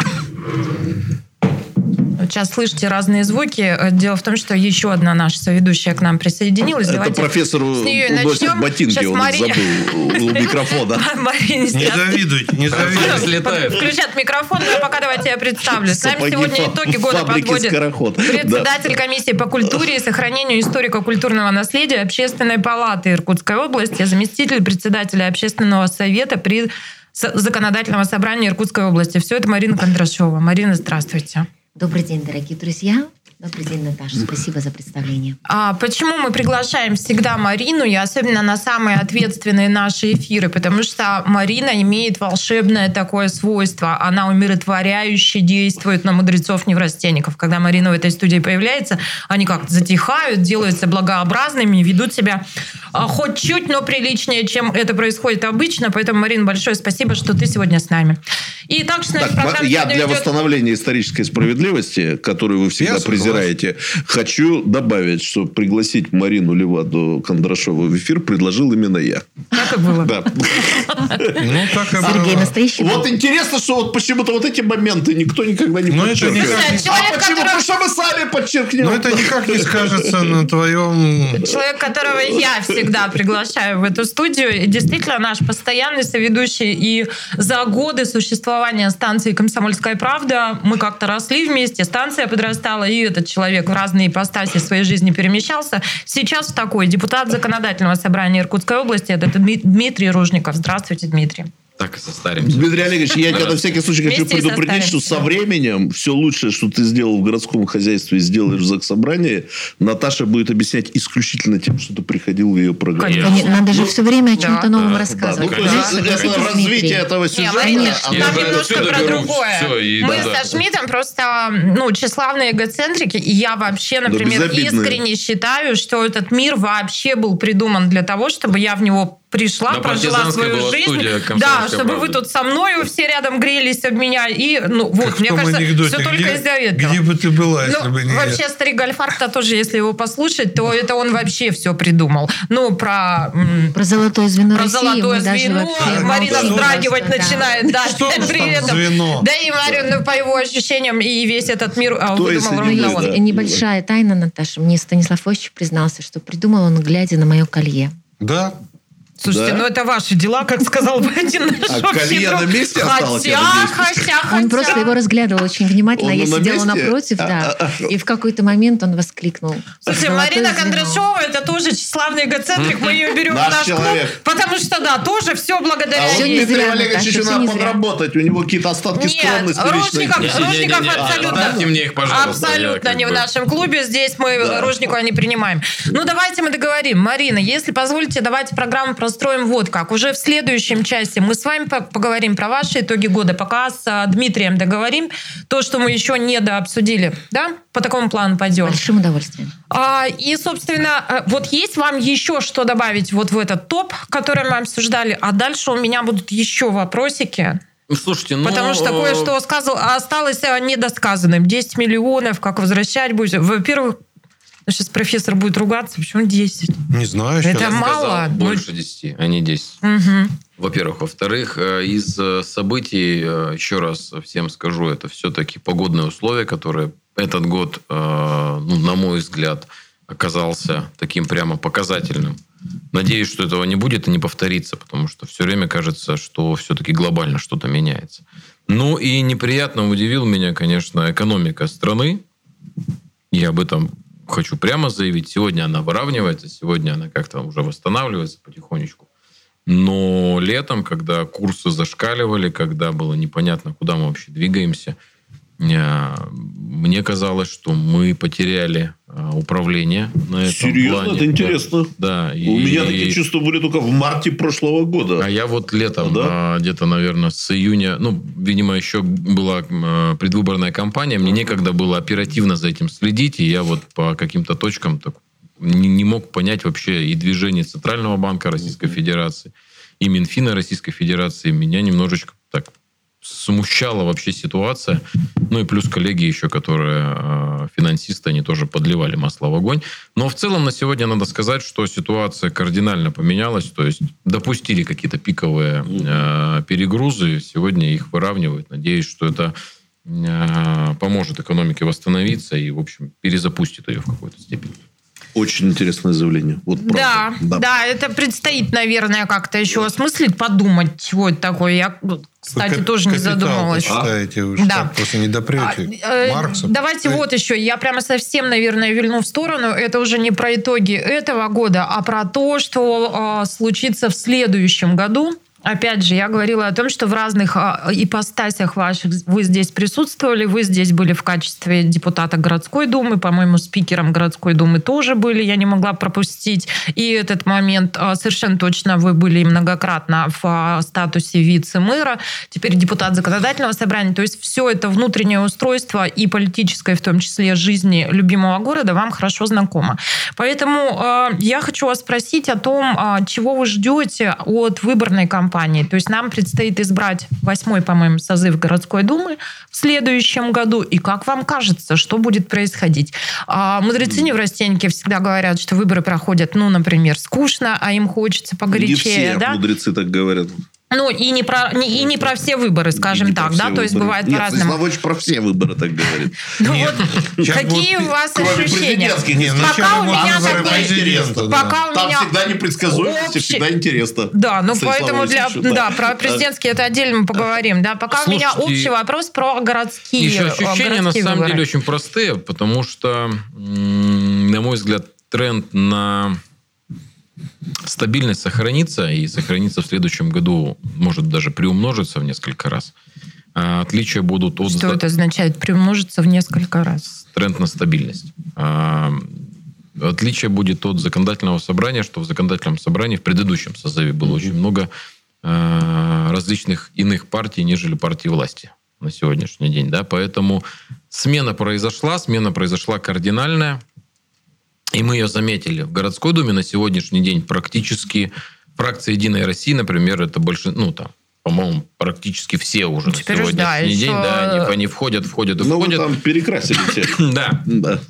Сейчас слышите разные звуки. Э, Дело в том, что еще одна наша соведущая к нам присоединилась. Это Давайте профессор с нее начнем. ботинки, Сейчас он их Мари- забыл у микрофона. Марине Не завидуйте, не завидуйте. Слетает. Включат микрофон, но пока давайте я представлю. С нами сегодня итоги года подводит «Скороход». Да. председатель комиссии по культуре и сохранению историко-культурного наследия Общественной палаты Иркутской области, заместитель председателя Общественного совета при Законодательного собрания Иркутской области. Все это Марина Кондрашова. Марина, здравствуйте. Добрый день, дорогие друзья. Добрый день, Наташа. Спасибо за представление. А почему мы приглашаем всегда Марину, и особенно на самые ответственные наши эфиры? Потому что Марина имеет волшебное такое свойство. Она умиротворяюще действует на мудрецов-неврастенников. Когда Марина в этой студии появляется, они как-то затихают, делаются благообразными, ведут себя а, хоть чуть, но приличнее, чем это происходит обычно. Поэтому, Марина, большое спасибо, что ты сегодня с нами. И также нами Так, я для ведет- восстановления исторической справедливости, которую вы всегда Я презираете, хочу добавить, что пригласить Марину Леваду Кондрашову в эфир предложил именно я. Так и было. Да. Ну, так и Сергей, было. настоящий Вот интересно, что вот почему-то вот эти моменты никто никогда не Ну, это подчеркивает. А почему? Потому что мы сами подчеркнем. Но это никак не скажется на твоем... Человек, которого я всегда приглашаю в эту студию, действительно наш постоянный соведущий. И за годы существования станции «Комсомольская правда» мы как-то росли вместе, станция подрастала, и этот человек в разные ипостаси своей жизни перемещался. Сейчас такой депутат Законодательного собрания Иркутской области, это Дми- Дмитрий Ружников. Здравствуйте, Дмитрий. Так и состаримся. Дмитрий Олегович, я тебя на всякий случай хочу предупредить, что со временем все лучшее, что ты сделал в городском хозяйстве и сделаешь в заксобрании, Наташа будет объяснять исключительно тем, что ты приходил в ее программу. Надо же все время о чем-то новом рассказывать. ну, развитие этого сюжета. Там же немножко про другое. Мы со Шмидтом просто ну, тщеславные эгоцентрики, и я вообще, например, искренне считаю, что этот мир вообще был придуман для того, чтобы я в него пришла, На прожила свою была жизнь. студия Да, «Комсомольская чтобы вы правда». тут со мною все рядом грелись об меня. И, ну, вот, Как мне кажется, анекдоте, все только где, из-за этого. где бы ты была, если Ну, бы не... вообще, старик Гальфарб-то тоже, если его послушать, то это он вообще все придумал. Ну, про... Про золотое звено про России золотое звено. вообще Марина вздрагивать да. начинает. Да, Что при там этом. звено? Да и Марин, ну, по его ощущениям, и весь этот мир а, Кто, если выдумал ровно он. да? Небольшая тайна, Наташа. Мне Станислав Осич признался, что придумал он, глядя на мое колье. Да? Слушайте, Да? ну это ваши дела, как сказал бы один наш А общий колье друг. на месте осталось, Хотя, надеюсь? хотя, Он хотя. просто его разглядывал очень внимательно. Он Я на сидела месте? напротив, да. А, а, И в какой-то момент он воскликнул. Слушайте, «Золотое Марина звено». Кондрашова это тоже тщеславный эгоцентрик. Мы ее берем в Наш клуб, потому что, да, тоже все благодаря А ей. Дмитрию Олеговичу еще надо подработать. У него какие-то остатки Нет, скромности. Ружников, Ружников абсолютно. мне их, пожалуйста, Абсолютно не в нашем клубе. Здесь мы. Ружникова не принимаем. Ну, давайте мы договорим. Марина, если позволите, давайте программу простроим вот как. Уже в следующем части мы с вами по- поговорим про ваши итоги года. Пока с а, Дмитрием договорим. То, что мы еще не дообсудили. Да? По такому плану пойдем. Большим удовольствием. А, и, собственно, э, вот есть вам еще что добавить вот в этот топ, который мы обсуждали, а дальше у меня будут еще вопросики, Ну, Слушайте, ну... потому что э, кое-что сказал, осталось э, недосказанным. 10 миллионов, как возвращать будет. Во-первых, сейчас профессор будет ругаться, почему 10? Не знаю. Это я сказал мало. Ну, Больше 10, а не 10. Мгм. Во-первых. Во-вторых, э, из э, событий, э, еще раз всем скажу, это все-таки погодные условия, которые этот год, ну, на мой взгляд, оказался таким прямо показательным. Надеюсь, что этого не будет и не повторится, потому что все время кажется, что все-таки глобально что-то меняется. Ну и неприятно удивил меня, конечно, экономика страны. Я об этом хочу прямо заявить. Сегодня она выравнивается, сегодня она как-то уже восстанавливается потихонечку. Но летом, когда курсы зашкаливали, когда было непонятно, куда мы вообще двигаемся, мне казалось, что мы потеряли э, управление на этом Серьезно? плане. Это интересно. Да. У и- меня такие чувства были только в марте прошлого года. а я вот летом, Да? а, где-то, наверное, с июня, ну, видимо, еще была э, предвыборная кампания, мне некогда было оперативно за этим следить, и я вот по каким-то точкам так не, не мог понять вообще и движение Центрального банка Российской Федерации, и Минфина Российской Федерации. Меня немножечко так смущала вообще ситуация. Ну и плюс коллеги еще, которые э, финансисты, они тоже подливали масло в огонь. Но в целом на сегодня надо сказать, что ситуация кардинально поменялась. То есть допустили какие-то пиковые э, перегрузы, сегодня их выравнивают. Надеюсь, что это э, поможет экономике восстановиться и, в общем, перезапустит ее в какой-то степени. Очень интересное заявление. Вот Да, правда. да, это предстоит, наверное, как-то еще осмыслить, подумать, чего это такое. Я, кстати, Вы тоже не задумывалась. почитаете, вы Да. так просто не допрете. А, э, Маркса. Давайте Э, вот еще. Я прямо совсем, наверное, вильну в сторону. Это уже не про итоги этого года, а про то, что э, случится в следующем году. Опять же, я говорила о том, что в разных а, ипостасях ваших вы здесь присутствовали, вы здесь были в качестве депутата городской думы, по-моему, спикером городской думы тоже были, я не могла пропустить. И этот момент а, совершенно точно вы были многократно в а, статусе вице-мэра, теперь депутат законодательного собрания. То есть все это внутреннее устройство и политическое, в том числе, жизни любимого города вам хорошо знакомо. Поэтому я хочу вас спросить о том, чего вы ждете от выборной кампании. То есть нам предстоит избрать восьмой, по-моему, созыв городской думы в следующем году. И как вам кажется, что будет происходить? А, мудрецы неврастенники всегда говорят, что выборы проходят, ну, например, скучно, а им хочется Не погорячее, все да? мудрецы так говорят. Ну, и не про, не- и не про все выборы, скажем И не так, да? То есть выборы. бывает Нет, по-разному. Станиславович про все выборы так говорит. Ну Нет, вот, сейчас какие у вас ощущения? Не, Пока у меня выборы такой- да. Пока у Там меня всегда непредсказуемость общий- всегда интересно. Да, ну поэтому для, да, про президентские это отдельно мы поговорим, да. Пока у меня общий вопрос про городские, Еще э, ощущения на самом выборы. деле очень простые, потому что, на мой взгляд, тренд на стабильность сохранится и сохранится в следующем году, может даже приумножится в несколько раз. А Отличия будут от Что это означает? Приумножится в несколько раз. тренд на стабильность. А, Отличие будет от законодательного собрания, что в законодательном собрании в предыдущем созыве было очень много а, различных иных партий, нежели партии власти на сегодняшний день. Да? Поэтому смена произошла, смена произошла кардинальная, и мы ее заметили. В городской думе на сегодняшний день практически фракция «Единой России», например, это больше, ну там, по-моему, практически все уже Теперь на уж да, сегодняшний день. еще- Да, они, они входят, входят и Ну, вы входят. там перекрасили все. Да, Да.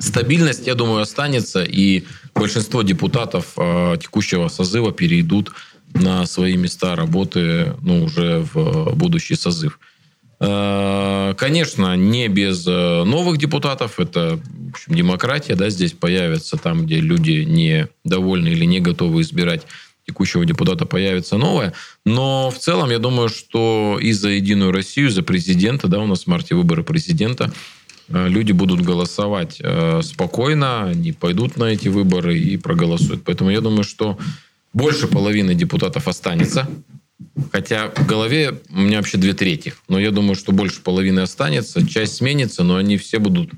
стабильность, я думаю, останется, и большинство депутатов э, текущего созыва перейдут на свои места работы ну, уже в будущий созыв. Э, Конечно, не без э, новых депутатов, это в общем, демократия, да, здесь появится там, где люди не довольны или не готовы избирать текущего депутата появится новое. Но в целом, я думаю, что и за Единую Россию, за президента, да, у нас в марте выборы президента, э, люди будут голосовать спокойно, они пойдут на эти выборы и проголосуют. Поэтому я думаю, что больше половины депутатов останется. Хотя в голове у меня вообще две трети. Но я думаю, что больше половины останется. Часть сменится, но они все будут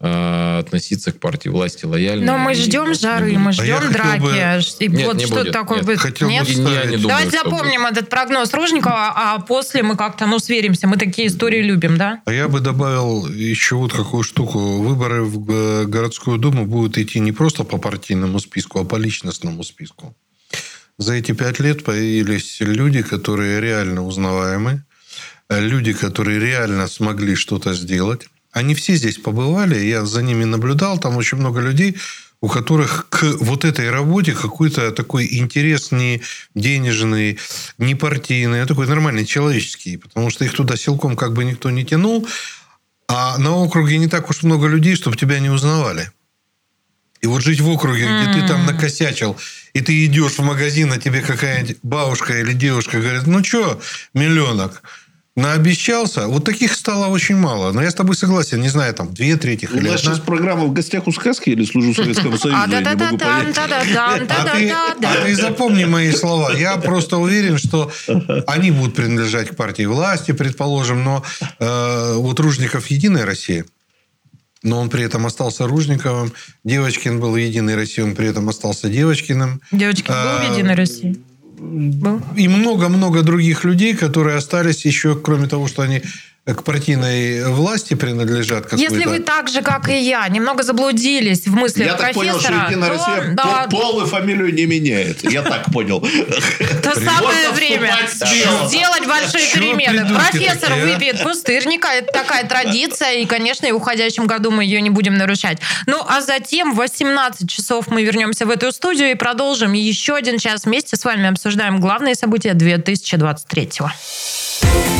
э, относиться к партии власти лояльно. Но мы ждем жары, мы А ждем хотел драки. бы- И Нет, вот не что будет, такое нет. будет? Хотел бы Нет? И не- я не думаю, Давайте запомним этот прогноз Ружникова, а после мы как-то, ну, сверимся. Мы такие истории любим, да? А я бы добавил еще вот какую штуку. Выборы в городскую думу будут идти не просто по партийному списку, а по личностному списку. За эти пять лет появились люди, которые реально узнаваемы, э, люди, которые реально смогли что-то сделать. Они все здесь побывали, я за ними наблюдал, там очень много людей, у которых к вот этой работе какой-то такой интерес не денежный, не партийный, а такой нормальный, человеческий. Потому что их туда силком как бы никто не тянул. А на округе не так уж много людей, чтобы тебя не узнавали. И вот жить в округе, где ты там накосячил, и ты идешь в магазин, а тебе какая-нибудь бабушка или девушка говорит, ну что, миллионок, наобещался. Вот таких стало очень мало. Но я с тобой согласен. Не знаю, там, две трети У или нас сейчас программа «В гостях у сказки» или «Служу Советскому Союзу», А, я не могу да-да-да-там, понять. да-да-дам, А ты, запомни мои слова. Я просто уверен, что они будут принадлежать к партии власти, предположим, но э, вот Ружников Единая Россия, но он при этом остался Ружниковым. Девочкин был в Единой России, он при этом остался Девочкиным. Девочки, был А, в Единой России? Был? И много-много других людей, которые остались еще, кроме того, что они к партийной власти принадлежат. какой-то. Если вы так же, как и я, немного заблудились в мыслях Я так понял, что профессора, Единая то, Россия да, по- пол и фамилию не меняет. Я так понял. то самое время сделать большие перемены. придурки Профессор а? выпьет пустырника, это такая традиция, и, конечно, и в уходящем году мы ее не будем нарушать. Ну, а затем в 18 часов мы вернемся в эту студию и продолжим еще один час вместе с вами обсуждаем главные события 2023 -го.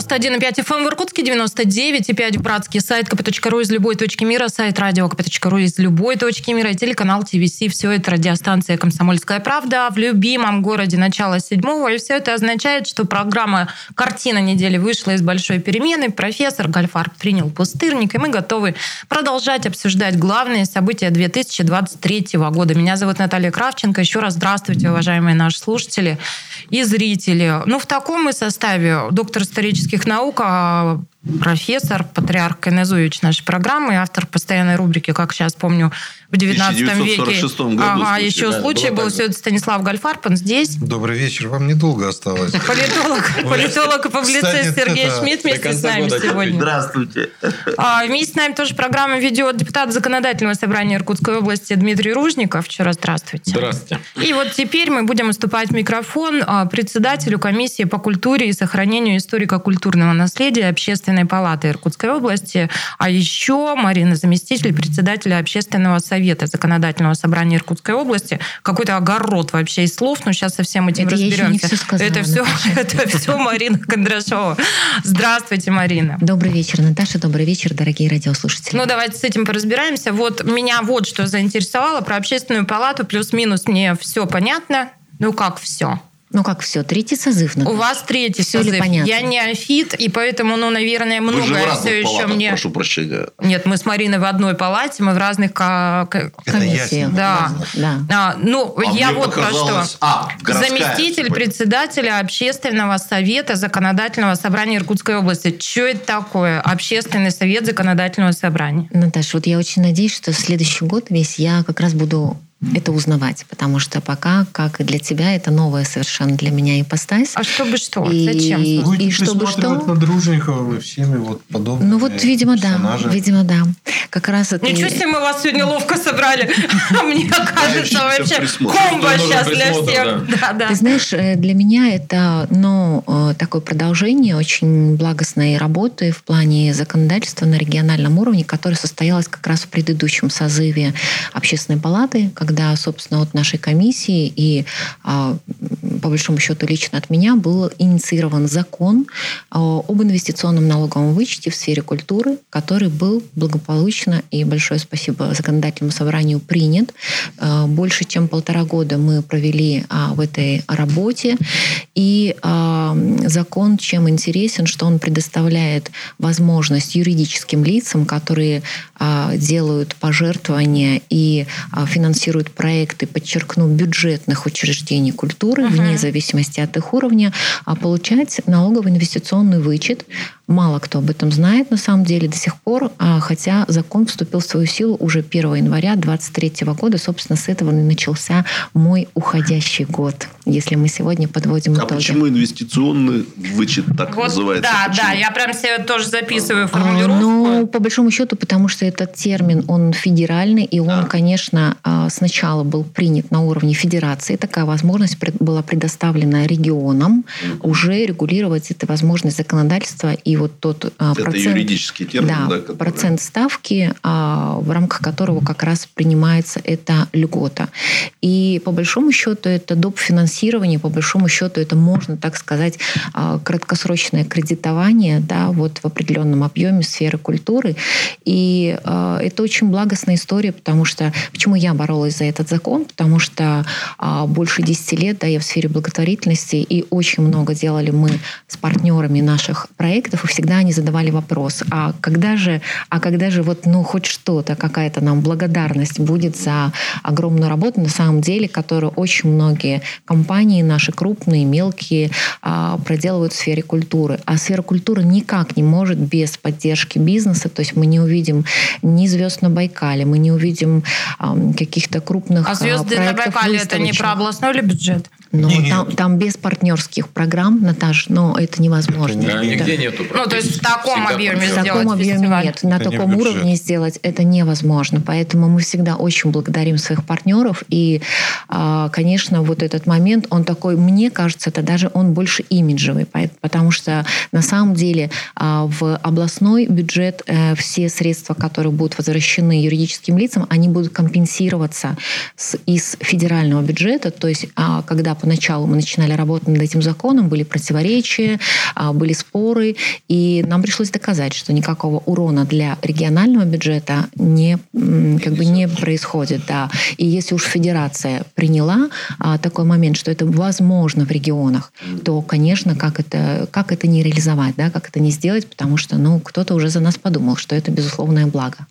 91,5 FM в Иркутске, 99,5 в Братске, сайт kp.ru из любой точки мира, сайт радио kp.ru из любой точки мира телеканал ТВС. Все это радиостанция «Комсомольская правда» в любимом городе начала седьмого. И все это означает, что программа «Картина недели» вышла из большой перемены. Профессор Гальфар принял пустырник, и мы готовы продолжать обсуждать главные события 2023 года. Меня зовут Наталья Кравченко. Еще раз здравствуйте, уважаемые наши слушатели и зрители. Ну, в таком мы составе доктор исторических наук, а профессор, патриарх Кайнезуевич нашей программы, автор постоянной рубрики, как сейчас помню, в 19 веке. 1946 году ага, случай, еще да, случай был. это Станислав Гальфарпан здесь. Добрый вечер. Вам недолго осталось. Политолог, политолог и публицист Сергей Шмидт вместе с нами сегодня. Здравствуйте. А, вместе с нами тоже программу ведет депутат Законодательного собрания Иркутской области Дмитрий Ружников. Вчера здравствуйте. Здравствуйте. И вот теперь мы будем уступать микрофон а, председателю комиссии по культуре и сохранению историко-культурного наследия Общественной палаты Иркутской области, а еще Марина, заместитель председателя Общественного совета Законодательного собрания Иркутской области. Какой-то огород вообще из слов, но сейчас со всем этим Это разберемся. сказала, это все, Наташа. это все Марина Кондрашова. Здравствуйте, Марина. Добрый вечер, Наташа. Добрый вечер, дорогие радиослушатели. Ну, давайте с этим поразбираемся. Вот меня вот что заинтересовало про общественную палату. Плюс-минус мне все понятно. Ну, как все? Ну как все, третий созыв. У Наташа. вас третий ли созыв. понятно? Я не афит, и поэтому, ну, наверное, Вы в многое разных все еще палатах, мне... прошу прощения. Нет, мы с Мариной в одной палате, мы в разных... ка- ка- Это Комиссия. ясно. Да. Да. А, ну, А я вот про что. А, Заместитель типа. председателя Общественного совета Законодательного собрания Иркутской области. Что это такое? Общественный совет Законодательного собрания. Наташа, вот я очень надеюсь, что следующий год весь я как раз буду это узнавать, потому что пока, как и для тебя, это новая совершенно для меня ипостась. А чтобы что? И- Зачем? И Будете чтобы присматривать что? над Дружниковым и всеми вот подобными Ну вот, видимо, да. персонажами. Видимо, да. Как раз это... Ничего себе мы вас сегодня ловко собрали. Мне кажется, вообще комбо сейчас для всех. Да, да. Ты знаешь, э, для меня это ну, э, такое продолжение очень благостной работы в плане законодательства на региональном уровне, которое состоялось как раз в предыдущем созыве Общественной палаты, когда, собственно, от нашей комиссии и, а, по большому счету, лично от меня был инициирован закон а, об инвестиционном налоговом вычете в сфере культуры, который был благополучно и большое спасибо законодательному собранию принят. А, Больше чем полтора года мы провели в этой работе. И закон чем интересен, что он предоставляет возможность юридическим лицам, которые делают пожертвования и а, финансируют проекты, подчеркну, бюджетных учреждений культуры, Мгм. вне зависимости от их уровня, а, получать налоговый инвестиционный вычет. Мало кто об этом знает на самом деле до сих пор, а, хотя закон вступил в свою силу уже 1 января 2023 года. Собственно, с этого и начался мой уходящий год, если мы сегодня подводим А итоги. почему инвестиционный вычет так Вот, называется? да, Почему? да, я прям себе тоже записываю А, формулировку. Ну, по большому счету, потому что этот термин, он федеральный, и он, А. конечно, а, сначала был принят на уровне федерации. Такая возможность была предоставлена регионам уже регулировать эту возможность законодательства. И вот тот а, Это процент... юридический термин, да, да, который- процент ставки, а, в рамках которого как раз принимается эта льгота. И по большому счету это доп. финансирование, по большому счету это можно так сказать а, краткосрочное кредитование да, вот в определенном объеме сферы культуры. И а, это очень благостная история, потому что почему я боролась за этот закон, потому что а, больше 10 лет да, я в сфере благотворительности, и очень много делали мы с партнерами наших проектов, и всегда они задавали вопрос, а когда же, а когда же вот, ну, хоть что-то, какая-то нам благодарность будет за огромную работу, на самом деле, которую очень многие компании наши, крупные, мелкие, а, проделывают в сфере культуры. А сфера культуры никак не может без поддержки бизнеса, то есть мы не увидим ни звезд на Байкале, мы не увидим ам, каких-то крупных А звезды на Байкале это не про областной ли бюджет? Но там, там без партнерских программ, Наташ, но это невозможно. Да, Это- нигде нету Ну, то есть в таком объеме В сделать таком объеме фестиваль. нет. На Это не таком бюджет. уровне сделать это невозможно. Поэтому мы всегда очень благодарим своих партнеров. И, а, конечно, вот этот момент, он такой, мне кажется, это даже он больше имиджевый. Потому что на самом деле а, в областной бюджет э, все средства, которые будут возвращены юридическим лицам, они будут компенсироваться с- из федерального бюджета. То есть, а, когда поначалу мы начинали работать над этим законом, были противоречия, были споры, и нам пришлось доказать, что никакого урона для регионального бюджета не, как бы не происходит. Да. И если уж федерация приняла а, такой момент, что это возможно в регионах, то, конечно, как это, как это не реализовать, да, как это не сделать, потому что ну, кто-то уже за нас подумал, что это безусловное благо.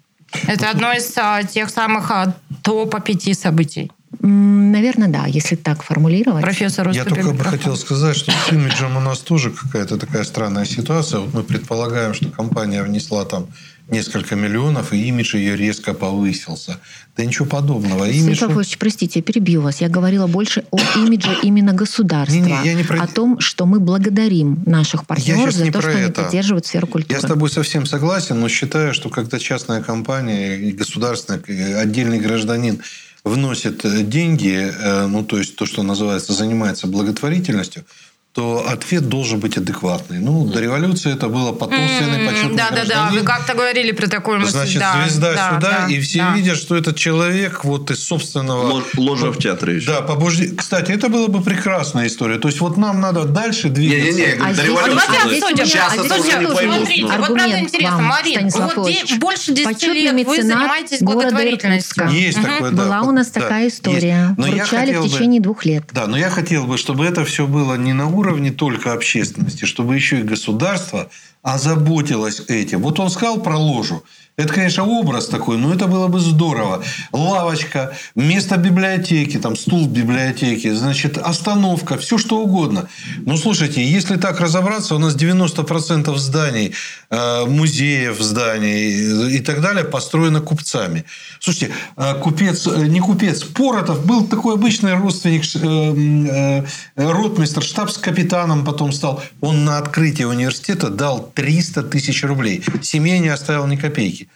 Это одно из а, тех самых а, топа пяти событий. Наверное, да, если так формулировать. Профессор Я только бы микрофон. хотел сказать, что с имиджем у нас тоже какая-то такая странная ситуация. Вот мы предполагаем, что компания внесла там несколько миллионов, и имидж ее резко повысился. Да ничего подобного. Имидж... Станислав Ильич, простите, я перебью вас. Я говорила больше о имидже именно государства. Не-не, я не про- О том, что мы благодарим наших партнеров за не то, что они это. поддерживают сферу культуры. Я с тобой совсем согласен, но считаю, что когда частная компания и государственная, и отдельный гражданин вносит э, деньги, э, ну, то есть то, что называется, занимается благотворительностью, то ответ должен быть адекватный. Ну, до революции это было потомственный, почетный Да, да, да. Вы как-то говорили про такую мысль. Значит, да, звезда да, сюда, да, и все да. видят, что этот человек вот из собственного... Лож- Ложа в театре еще. Да, побуждение. Кстати, это была бы прекрасная история. То есть, вот нам надо дальше двигаться. Не-не-не, А до революции. Меня Сейчас один это уже не тоже поймут. Смотрите, ну. вот правда Аргумент интересно, Марин, вот де- больше 10 Почетный лет вы занимаетесь благотворительностью. Есть такое, да. Была у нас Да, такая история. Вручали в течение двух лет. Да, но я хотел бы, чтобы это все было не на уровне только общественности, чтобы еще и государство озаботилось этим. Вот он сказал про ложу. Это, конечно, образ такой, но это было бы здорово. Лавочка, место библиотеки, там стул в библиотеке, значит, остановка, все что угодно. Ну, слушайте, если так разобраться, у нас 90% зданий, э, музеев зданий и так далее построено купцами. Слушайте, э, купец, э, не купец, Поротов был такой обычный родственник, э, э, ротмистр, штабс-капитаном потом стал. Он на открытие университета дал 300 тысяч рублей. Семье не оставил ни копейки.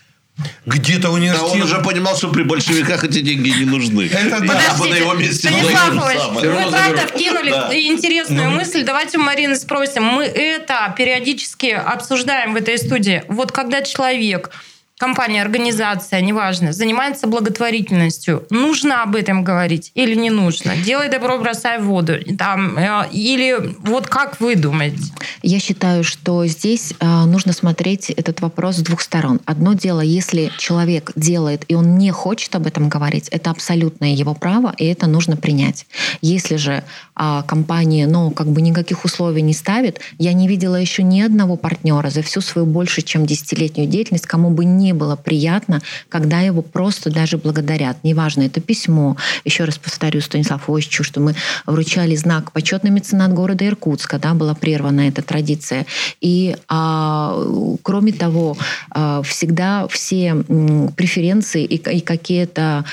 Где-то Да университет... он уже понимал, что при большевиках эти деньги не нужны. Это да. Я бы на его месте Станислав самое. вы правда вкинули Да. интересную Ну, мысль. Давайте у Марины спросим. Мы это периодически обсуждаем в этой студии. Вот когда человек, компания, организация, неважно, занимается благотворительностью, нужно об этом говорить или не нужно? Делай добро, бросай в воду. Там, э, или вот как вы думаете? Я считаю, что здесь э, нужно смотреть этот вопрос с двух сторон. Одно дело, если человек делает, и он не хочет об этом говорить, это абсолютное его право, и это нужно принять. Если же а, компания, ну, как бы никаких условий не ставит, я не видела еще ни одного партнера за всю свою больше, чем десятилетнюю деятельность, кому бы не было приятно, когда его просто даже благодарят. Неважно, это письмо. Еще раз повторю Станиславу Осичу, что мы вручали знак почетный меценат города Иркутска, да, была прервана эта традиция. И а, кроме того, а, всегда все преференции и, и какие-то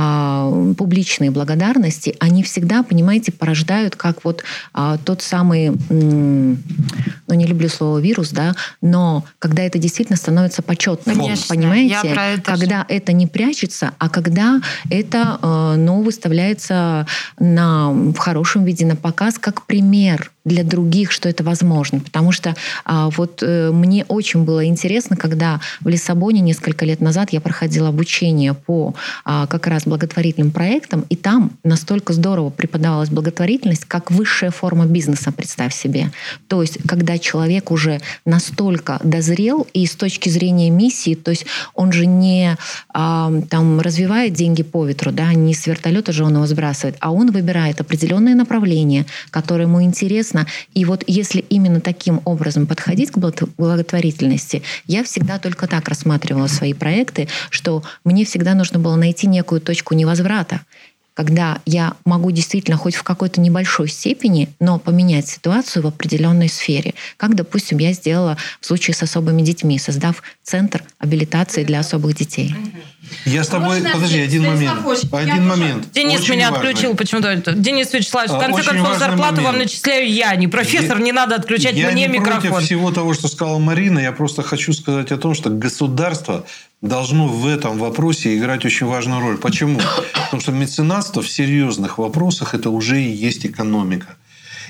а, публичные благодарности, они всегда, понимаете, порождают как вот а, тот самый, м, ну не люблю слово вирус, да, но когда это действительно становится почетным, Конечно, понимаете, это когда это не прячется, а когда это, э, ну, выставляется на, в хорошем виде на показ как пример для других, что это возможно. Потому что а, вот э, мне очень было интересно, когда в Лиссабоне несколько лет назад я проходила обучение по а, как раз благотворительным проектам, и там настолько здорово преподавалась благотворительность, как высшая форма бизнеса, представь себе. То есть, когда человек уже настолько дозрел, и с точки зрения миссии, то есть он же не а, там развивает деньги по ветру, да, не с вертолета же он его сбрасывает, а он выбирает определенное направление, которое ему интересно. И вот если именно таким образом подходить к благо- благотворительности, я всегда только так рассматривала свои проекты, что мне всегда нужно было найти некую точку невозврата когда я могу действительно хоть в какой-то небольшой степени, но поменять ситуацию в определенной сфере. Как, допустим, я сделала в случае с особыми детьми, создав центр абилитации для особых детей. Я с тобой... Можно Подожди, один момент. Я Один тоже- момент. Денис Очень меня важный. отключил почему-то. Денис Вячеславович, в А, конце очень концов, зарплату вам момент. начисляю я, не профессор, Я- не надо отключать Я мне не микрофон. против всего того, что сказала Марина. Я просто хочу сказать о том, что государство должно в этом вопросе играть очень важную роль. Почему? Потому что меценатство в серьезных вопросах это уже и есть экономика.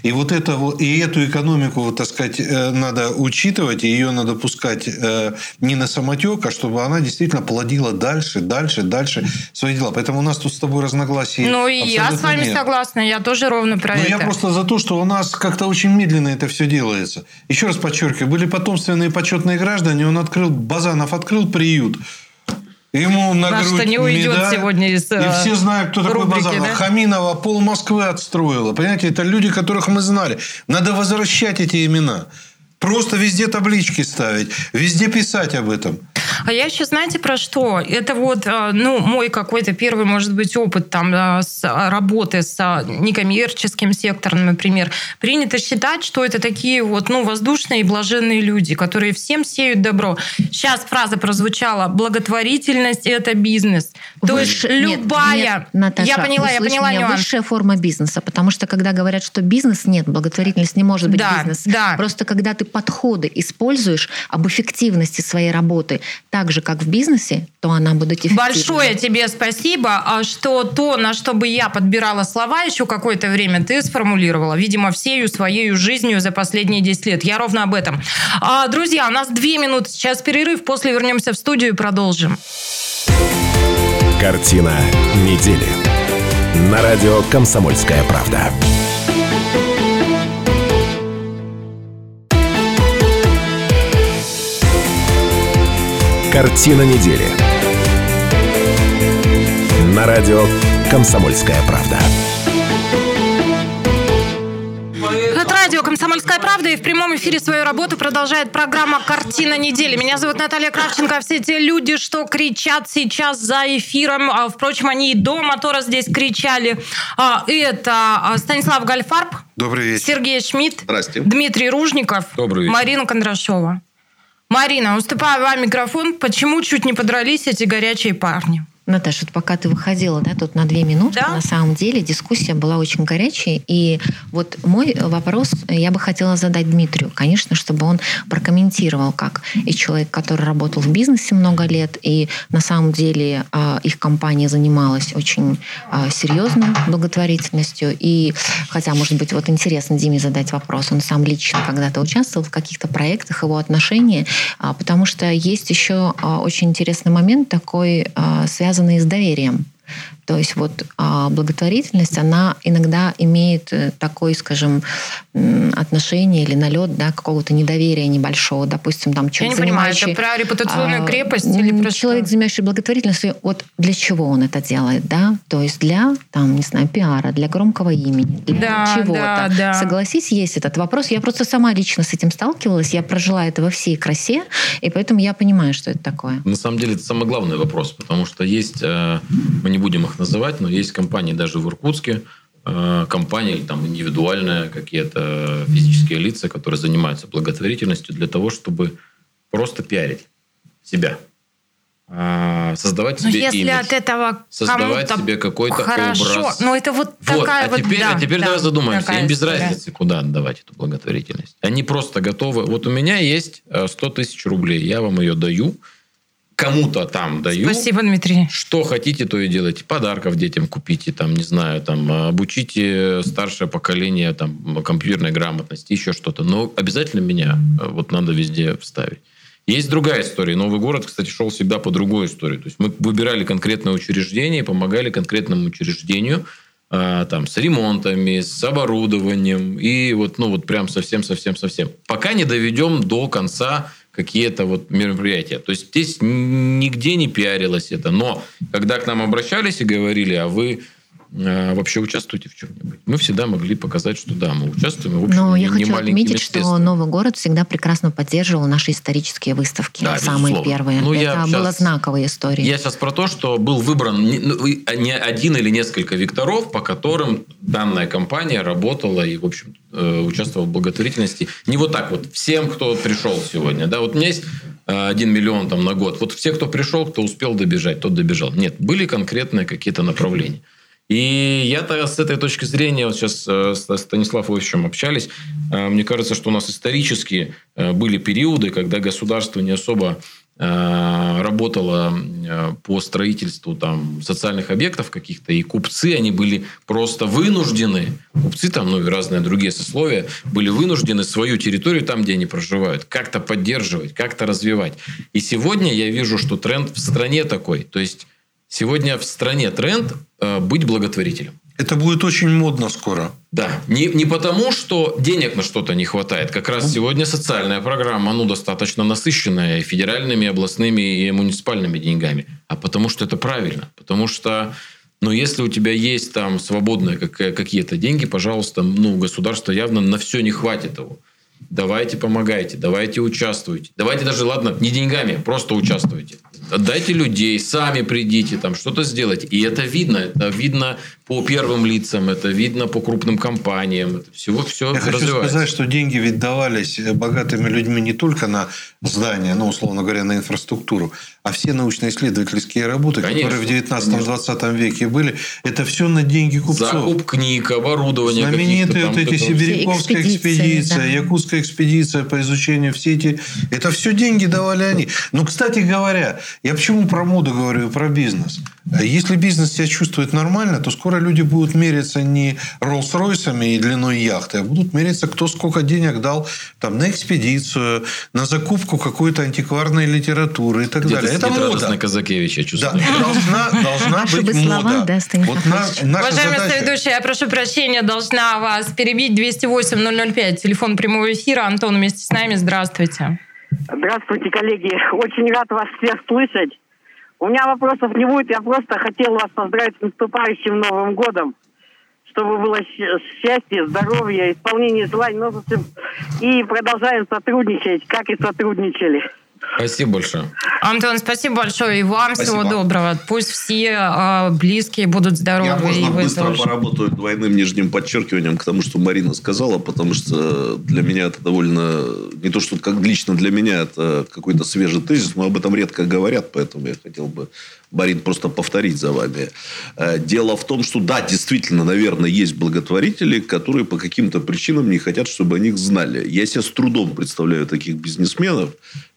И вот это вот, и эту экономику, так сказать, э, надо учитывать, и ее надо пускать э, не на самотек, а чтобы она действительно плодила дальше, дальше, дальше свои дела. Поэтому у нас тут с тобой разногласий. Ну, и я с вами нет. согласна, я тоже ровно про Но это. я просто за то, что у нас как-то очень медленно это все делается. Еще раз подчеркиваю, были потомственные почетные граждане, он открыл, Базанов открыл приют. Ему на Да, грудь не уйдет медаль. сегодня из, И э, все знают, кто такой рубрики, Базанов. да? Хаминова пол Москвы отстроила. Понимаете, это люди, которых мы знали. Надо возвращать эти имена. Просто везде таблички ставить, везде писать об этом. А я еще, знаете, про что? Это вот, э, ну, мой какой-то первый, может быть, опыт там э, с э, работы с некоммерческим сектором, например. Принято считать, что это такие вот, ну, воздушные и блаженные люди, которые всем сеют добро. Сейчас фраза прозвучала «благотворительность – это бизнес». То есть Выше- нет, любая... нет, Наташа, я поняла, я поняла меня, нюанс. Высшая форма бизнеса, потому что когда говорят, что бизнес нет, благотворительность не может быть Да, бизнес. да. Просто когда ты подходы используешь об эффективности своей работы так же, как в бизнесе, то она будет эффективной. Большое тебе спасибо, а что то, на что бы я подбирала слова еще какое-то время, ты сформулировала, видимо, всею своей жизнью за последние 10 лет. Я ровно об этом. А, друзья, у нас две минуты сейчас перерыв, после вернемся в студию и продолжим. Картина недели. На радио «Комсомольская правда». Картина недели. На радио «Комсомольская правда». Это радио «Комсомольская правда» и в прямом эфире свою работу продолжает программа «Картина недели». Меня зовут Наталья Кравченко. А Все те люди, что кричат сейчас за эфиром, а, впрочем, они и до мотора здесь кричали. А, Это а, Станислав Гальфарб, Добрый вечер. Сергей Шмидт, Здрасте. Дмитрий Ружников, Добрый вечер. Марина Кондрашова. Марина, уступаю вам микрофон. Почему чуть не подрались эти горячие парни? Наташа, вот пока ты выходила, да, тут на две минуты, Да. на самом деле дискуссия была очень горячей. И вот мой вопрос я бы хотела задать Дмитрию, конечно, чтобы он прокомментировал, как и человек, который работал в бизнесе много лет, и на самом деле а, их компания занималась очень а, серьезной благотворительностью. И хотя, может быть, вот интересно Диме задать вопрос, он сам лично когда-то участвовал в каких-то проектах, его отношения, а, потому что есть еще очень интересный момент такой, а, связанный с доверием. То есть вот а, благотворительность, она иногда имеет э, такой, скажем, отношение или налет да, какого-то недоверия небольшого. Допустим, там Я человек, не понимаю, это про репутационную а, крепость или про Человек, что? занимающий благотворительностью, вот для чего он это делает, да? То есть для, там, не знаю, пиара, для громкого имени, для Да, чего-то. да, да. Согласись, есть этот вопрос. Я просто сама лично с этим сталкивалась, я прожила это во всей красе, и поэтому я понимаю, что это такое. На самом деле это самый главный вопрос, потому что есть, э, не будем их называть, но есть компании даже в Иркутске, э, компании или там индивидуальные какие-то физические лица, которые занимаются благотворительностью для того, чтобы просто пиарить себя, А, создавать Но себе если имидж. от этого Создавать себе какой-то хорошо, образ. ну это вот Вот, такая а вот, теперь, да, а теперь да, давай задумаемся. Им без история. разницы, куда отдавать эту благотворительность. Они просто готовы. Вот у меня есть э, 100 тысяч рублей, я вам ее даю, кому-то там даю. Спасибо, Дмитрий. Что хотите, то и делайте. Подарков детям купите, там, не знаю, там, обучите старшее поколение там, компьютерной грамотности, еще что-то. Но обязательно меня э, вот надо везде вставить. Есть другая история. Новый город, кстати, шел всегда по другой истории. То есть мы выбирали конкретное учреждение и помогали конкретному учреждению а, там, с ремонтами, с оборудованием и вот, ну, вот прям совсем-совсем-совсем. Пока не доведем до конца какие-то вот мероприятия. То есть здесь нигде не пиарилось это. Но когда к нам обращались и говорили, а вы вообще участвуете в чем-нибудь, мы всегда могли показать, что да, мы участвуем. В общем, Но не- я не хочу отметить, что. Новый город всегда прекрасно поддерживал наши исторические выставки, Да, самые безусловно. первые. Ну, это щас- была знаковая история. Я сейчас про то, что был выбран не, ну, и- не один или несколько векторов, по которым данная компания работала и, в общем, э, участвовала в благотворительности. Не вот так вот всем, кто пришел сегодня. Да, вот у меня есть 1 миллион там на год. Вот все, кто пришел, кто успел добежать, тот добежал. Нет, были конкретные какие-то направления. И я-то с этой точки зрения, вот сейчас э, с Станиславом Ильичем общались, э, мне кажется, что у нас исторически э, были периоды, когда государство не особо работало по строительству там, социальных объектов каких-то, и купцы, они были просто вынуждены, купцы там, ну и разные другие сословия, были вынуждены свою территорию там, где они проживают, как-то поддерживать, как-то развивать. И сегодня я вижу, что тренд в стране такой. То есть, Сегодня в стране тренд э, быть благотворителем. Это будет очень модно скоро. Да. Не, не потому, что денег на что-то не хватает. Как раз сегодня социальная программа, ну, достаточно насыщенная федеральными, областными и муниципальными деньгами. А потому что это правильно. Потому что но если у тебя есть там свободные какие-то деньги, пожалуйста, ну, государство явно на все не хватит его. Давайте помогайте, давайте участвуйте. Давайте даже, ладно, не деньгами, просто участвуйте. Отдайте людей, сами придите, там что-то сделать. И это видно. Это видно по первым лицам, это видно по крупным компаниям. Это всего все Я хочу сказать, что деньги ведь давались богатыми людьми не только на здания, ну, условно говоря, на инфраструктуру, а все научно-исследовательские работы, конечно, которые в 19-20 веке были, это все на деньги купцов. Закуп книг, оборудование. Знаменитые вот эти Сибиряковская экспедиция, да. Якутская экспедиция по изучению в сети. Это все деньги давали они. Ну, кстати говоря, я почему про моду говорю и про бизнес? Если бизнес себя чувствует нормально, то скоро люди будут мериться не Роллс-Ройсами и длиной яхты, а будут мериться, кто сколько денег дал там, на экспедицию, на закупку какой-то антикварной литературы и так далее. Это мода. Казакевич, я чувствую. Да, должна, должна быть мода. Да, вот на, Уважаемый задача... соведущий, я прошу прощения, должна вас перебить 208-005, телефон прямого эфира. Антон вместе с нами, здравствуйте. Здравствуйте, коллеги. Очень рад вас всех слышать. У меня вопросов не будет. Я просто хотел вас поздравить с наступающим Новым годом. Чтобы было счастье, здоровье, исполнение желаний. И продолжаем сотрудничать, как и сотрудничали. Спасибо большое. Антон, спасибо большое. И вам спасибо. всего доброго. Пусть все э, близкие будут здоровы. Я можно быстро тоже. поработаю двойным нижним подчеркиванием к тому, что Марина сказала, потому что для меня это довольно... Не то, что как лично для меня это какой-то свежий тезис, но об этом редко говорят, поэтому я хотел бы Барин, просто повторить за вами. Э, дело в том, что да, действительно, наверное, есть благотворители, которые по каким-то причинам не хотят, чтобы о них знали. Я себе с трудом представляю таких бизнесменов.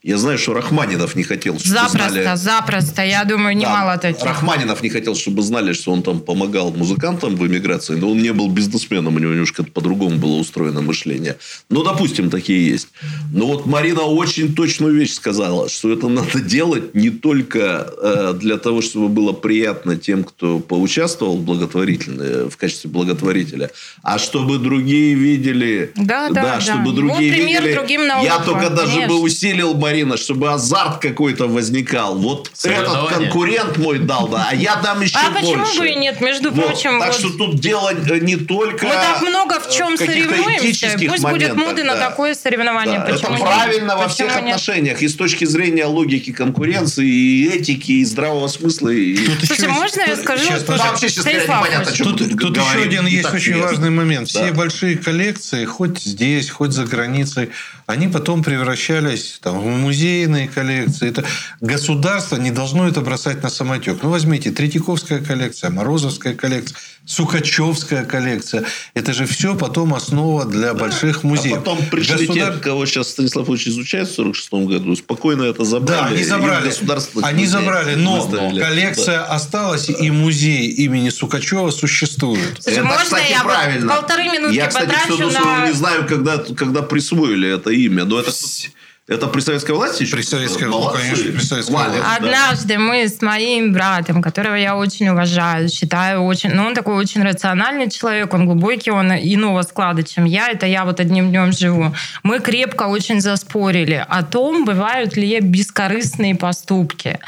Я знаю, что Рахманинов не хотел, чтобы запросто, знали... Запросто, Я думаю, немало да, таких. Рахманинов не хотел, чтобы знали, что он там помогал музыкантам в эмиграции, но он не был бизнесменом, у него немножко по-другому было устроено мышление. Ну, допустим, такие есть. Но вот Марина очень точную вещь сказала, что это надо делать не только э, для того, чтобы было приятно тем, кто поучаствовал в благотворительной, в качестве благотворителя, а чтобы другие видели... Да, да, да. чтобы да. другие вот пример видели... другим наукам, Я только конечно. даже бы усилил, Марина, чтобы азарт какой-то возникал. Вот этот конкурент мой дал, да, а я дам еще а больше. А почему бы и нет, между вот. прочим? Так вот... что тут дело не только... Мы так много в чем соревнуемся. Пусть будет моды да. на такое соревнование. Да. Это правильно во всех нет? отношениях. И с точки зрения логики конкуренции, и этики, и здравого смысла. И... Слушайте, еще, можно я скажу? Сейчас, тут, вообще, сейчас непонятно, что тут, тут еще один есть очень важный момент. Все да. большие коллекции, хоть здесь, хоть за границей, они потом превращались там, в музейные коллекции. Это государство не должно это бросать на самотек. Ну, возьмите Третьяковская коллекция, Морозовская коллекция. Сукачевская коллекция. Это же все потом основа для больших музеев. А потом пришли Государ... те, кого сейчас Станислав Ильич изучает в 46 году, спокойно это забрали. Да, они забрали. Они забрали, но коллекция да. осталась, и музей имени Сукачева существует. Слушай, это, можно кстати, я правильно. полторы минутки Я, кстати, потрачу на... не знаю, когда, когда присвоили это имя, но это... Это при советской власти еще? При советской, власти, конечно, при советской власти. Однажды да. мы с моим братом, которого я очень уважаю, считаю очень... Ну, он такой очень рациональный человек, он глубокий, он иного склада, чем я. Это я вот одним днем живу. Мы крепко очень заспорили о том, бывают ли бескорыстные поступки.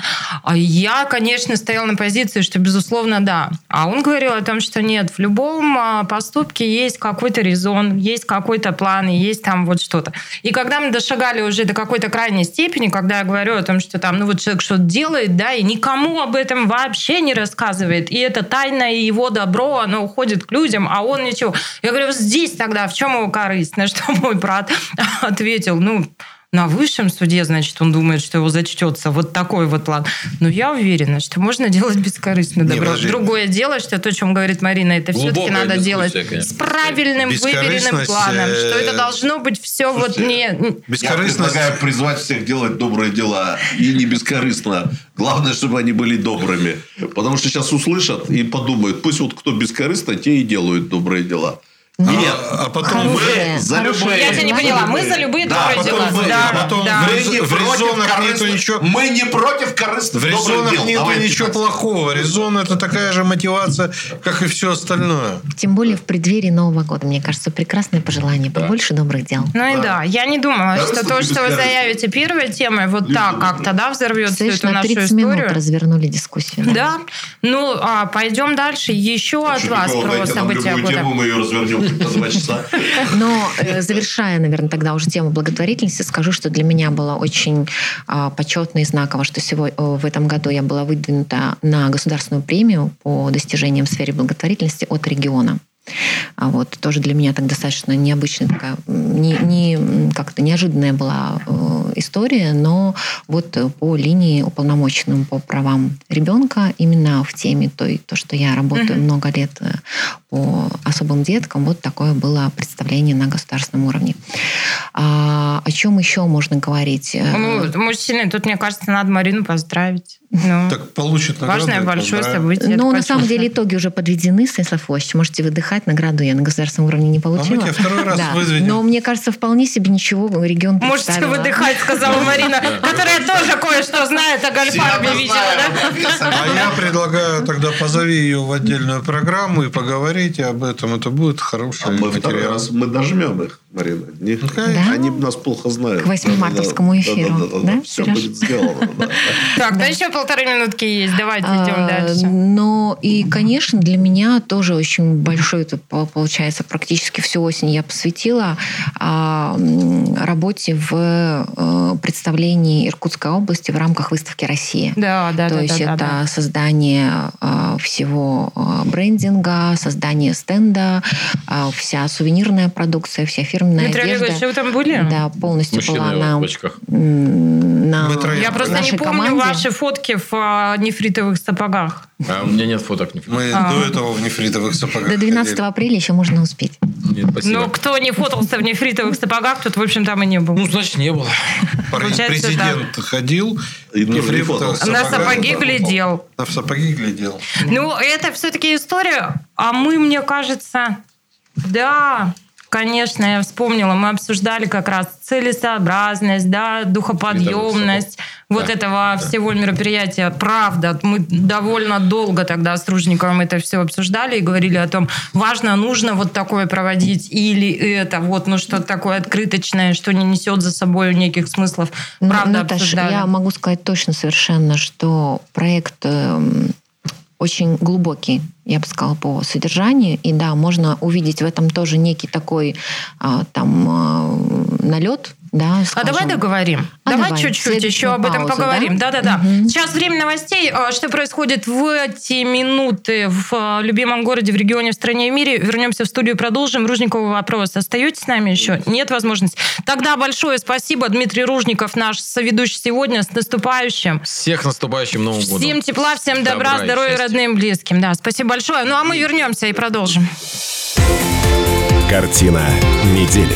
А я, конечно, стояла на позиции, что, безусловно, да. А он говорил о том, что нет, в любом а, поступке есть какой-то резон, есть какой-то план, есть там вот что-то. И когда мы дошагали уже до до какой-то крайней степени, когда я говорю о том, что там, ну вот человек что-то делает, да, и никому об этом вообще не рассказывает, и это тайна, и его добро, оно уходит к людям, а он ничего. Я говорю, здесь тогда в чем его корысть? На что мой брат ответил, ну, на высшем суде, значит, он думает, что его зачтется. Вот такой вот план. Но я уверена, что можно делать бескорыстно добро. подожди. Другое дело, что то, о чем говорит Марина, это все-таки надо делать конечно. с правильным, выверенным планом. э, Что это должно быть все вот не... Я Бескорыстность. предлагаю призвать всех делать добрые дела. И не бескорыстно. Главное, чтобы они были добрыми. Потому что сейчас услышат и подумают, пусть вот кто бескорыстно, те и делают добрые дела. Нет, А потом Хорошее, мы за любые- Я тебя не поняла. Мы за любые Да, добрые потом дела. вы, Да, а потом да. Мы не В против резонах нету ничего- Мы не против корыстных В резонах дел. нету Давайте ничего так. плохого. Резон это такая же мотивация, как и все остальное. Тем более в преддверии Нового года, мне кажется, прекрасное пожелание. Побольше добрых дел. Ну и да, я не думала, что то, что вы заявите первой темой, вот так как-то, да, взорвет всю эту на нашу 30 минут историю. развернули дискуссию. Да. Ну, а пойдем дальше. Еще от Что вас такого, про события года. тему, мы ее развернем два часа. Но э, завершая, наверное, тогда уже тему благотворительности, скажу, что для меня было очень а, почетно и знаково, что сегодня, в этом году я была выдвинута на государственную премию по достижениям в сфере благотворительности от региона. А вот тоже для меня так достаточно необычная такая, не, не, как-то неожиданная была э, история, но вот э, по линии уполномоченным по правам ребенка именно в теме той, то, что я работаю Мгм. много лет э, по особым деткам, вот такое было представление на государственном уровне. А, о чем еще можно говорить? Э, Ну, мужчины, тут, мне кажется, надо Марину поздравить. Ну, Так получит награду. важное большое поздравим. событие. ну, на самом деле итоги уже подведены, Станислав Иванович. Можете выдыхать. Награду я на государственном уровне не А мы получила. тебя второй раз Да. Но мне кажется, вполне себе ничего регион Можете выдыхать, сказала Марина, которая тоже кое-что знает о гольфарбе, видела, да? А я предлагаю тогда позови ее в отдельную программу и поговорите об этом. Это будет А хороший мы второй материал. раз мы дожмем их, Марина. Не- Ну. Да? Они нас плохо знают. К 8 мартовскому эфиру, да, Все Серёж? будет сделано. да. Так, да еще полторы минутки есть. Давайте идем А, дальше. Но и, конечно, для меня тоже очень большой, получается, практически всю осень я посвятила а, работе в э, представлении Иркутской области в рамках выставки «Россия». Да, да, То да, есть да, это да, да. создание э, всего брендинга, создание стенда, э, вся сувенирная продукция, вся фирменная Дмитрий одежда. Олегович, вы там были? Да, полностью была Мужчина на, в очках. м, на Мы троем. Я просто не помню команде. ваши фотки в а, нефритовых сапогах. А у меня нет фоток. ни- Мы А. до этого в нефритовых сапогах До 12 ходили. апреля еще можно успеть. Нет, спасибо. Но кто не фотался в нефритовых сапогах, тот, в общем, там и не был. Ну, значит, не было. Президент ходил И ну. На сапоги глядел. На в сапоги глядел. Ну, это все-таки история. А мы, мне кажется, да, конечно, я вспомнила, мы обсуждали как раз целесообразность, да, духоподъемность вот Да, этого да. всего мероприятия. Правда, мы довольно долго тогда с Ружниковым это все обсуждали и говорили о том, важно, нужно вот такое проводить или это вот, ну, что-то такое открыточное, что не несет за собой неких смыслов. Ну, Правда, Наташ, обсуждали. я могу сказать точно совершенно, что проект эм, очень глубокий, я бы сказала, по содержанию. И да, можно увидеть в этом тоже некий такой а, там а, налет. Да, А скажем. давай договорим. А давай давай. чуть-чуть еще об этом паузу, поговорим. да? Да-да-да. Мгм. Сейчас время новостей. А, Что происходит в эти минуты в а, любимом городе, в регионе, в стране и в мире? Вернемся в студию, продолжим. Ружниковый вопрос. Остаетесь с нами еще? Нет возможности. Тогда большое спасибо. Дмитрий Ружников, наш соведущий сегодня. С наступающим. Всех наступающим Новым годом. Всем тепла, всем добра, Добра и здоровья счастья. родным, близким. Да, спасибо большое. Ну а мы вернемся и продолжим. Картина недели.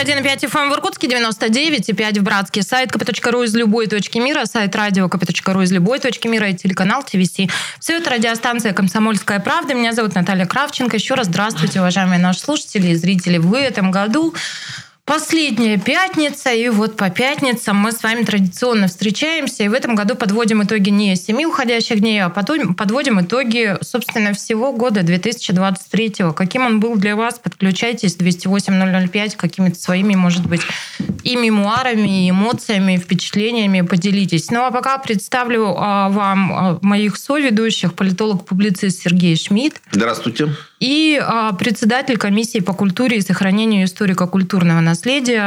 91,5 FM в Иркутске, 99,5 в Братске. Сайт kp.ru из любой точки мира, сайт радио kp.ru из любой точки мира и телеканал ТВС. Все это радиостанция «Комсомольская правда». Меня зовут Наталья Кравченко. Еще раз здравствуйте, уважаемые наши слушатели и зрители. В этом году Последняя пятница, и вот по пятницам мы с вами традиционно встречаемся, и в этом году подводим итоги не семи уходящих дней, а потом подводим итоги, собственно, всего года 2023. Каким он был для вас? Подключайтесь 208-005 какими-то своими, может быть, и мемуарами, и эмоциями, и впечатлениями поделитесь. Ну а пока представлю а, вам а, моих соведущих, политолог-публицист Сергей Шмидт Здравствуйте. и а, председатель комиссии по культуре и сохранению историко-культурного наследия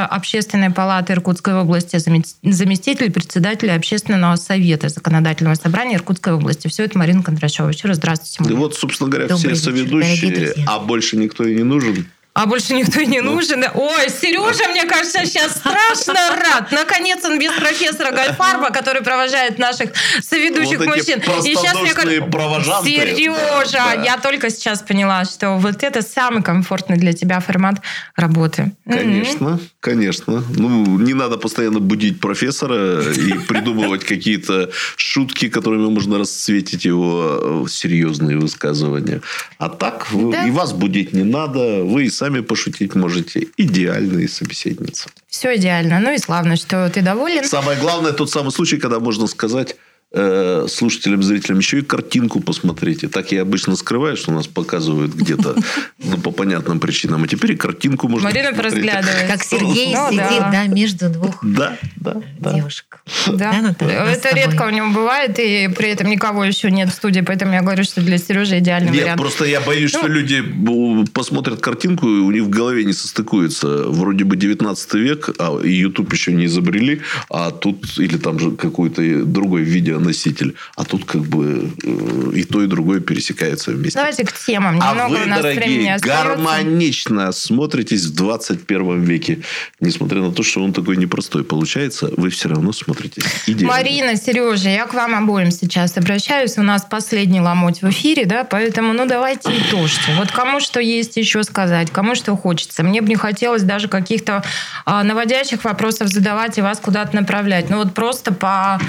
Общественной палаты Иркутской области, заме- заместитель председателя Общественного совета законодательного собрания Иркутской области. Все это Марина Кондрашова. Еще раз здравствуйте. И Марина. вот, собственно говоря, Добрый все вечер, соведущие, а больше никто и не нужен. А больше никто и не нужен. да? Ой, Сережа, мне кажется, сейчас страшно рад. Наконец он без профессора Гальфарба, который провожает наших соведущих Вот мужчин. И сейчас мне кажется. Сережа, Да. я только сейчас поняла, что вот это самый комфортный для тебя формат работы. Конечно, конечно. Ну, не надо постоянно будить профессора и придумывать какие-то шутки, которыми можно расцветить его э, серьезные высказывания. А так и вас будить не надо, вы и сами пошутить можете. Идеальные собеседницы. Все идеально. Ну и славно, что ты доволен. Самое главное, тот самый случай, когда можно сказать э, слушателям, зрителям, еще и картинку посмотрите. Так я обычно скрываю, что нас показывают где-то ну, по понятным причинам. А теперь и картинку можно Марина посмотреть. поразглядывает. Как Сергей Ну, сидит, да. да. между двух Да, да, да. девушек. Да, Наталья? С это редко у него бывает, и при этом никого еще нет в студии, поэтому я говорю, что для Сережи идеальный Нет, вариант. просто я боюсь, что Ну. люди бу- посмотрят картинку, и у них в голове не состыкуется. Вроде бы 19 век, а и YouTube еще не изобрели, а тут, или там же какой-то другой видеоноситель, а тут как бы э, и то, и другое пересекается вместе. Давайте к темам. А Немного вы, у нас дорогие, гармонично смотритесь в 21 веке. Несмотря на то, что он такой непростой получается, вы все равно смотритесь идеально. Марина, Сережа, я к вам обоим сейчас обращаюсь. У нас последний ломоть в эфире, да, поэтому, ну, давайте итожьте. Вот кому что есть еще сказать, кому что хочется. Мне бы не хотелось даже каких-то а, наводящих вопросов задавать и вас куда-то направлять. Ну, вот просто по...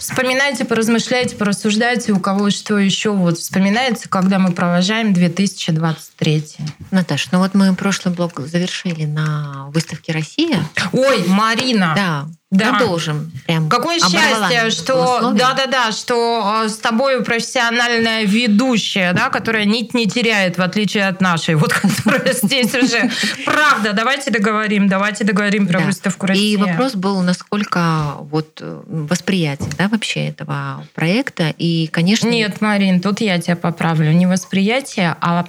Вспоминайте, поразмышляйте, порассуждайте, у кого что еще вот вспоминается, когда мы провожаем 2023. Наташ, ну вот мы прошлый блок завершили на выставке «Россия». Ой, Марина! Да, Да. продолжим. Прям Какое счастье, что да-да-да, что э, с тобой профессиональная ведущая, да, которая нить не теряет, в отличие от нашей, вот которая здесь уже. Правда, давайте договорим, давайте договорим про выставку И Россия. вопрос был, насколько вот э, восприятие, да, вообще этого проекта. И, конечно... Нет, Марин, тут я тебя поправлю. Не восприятие, а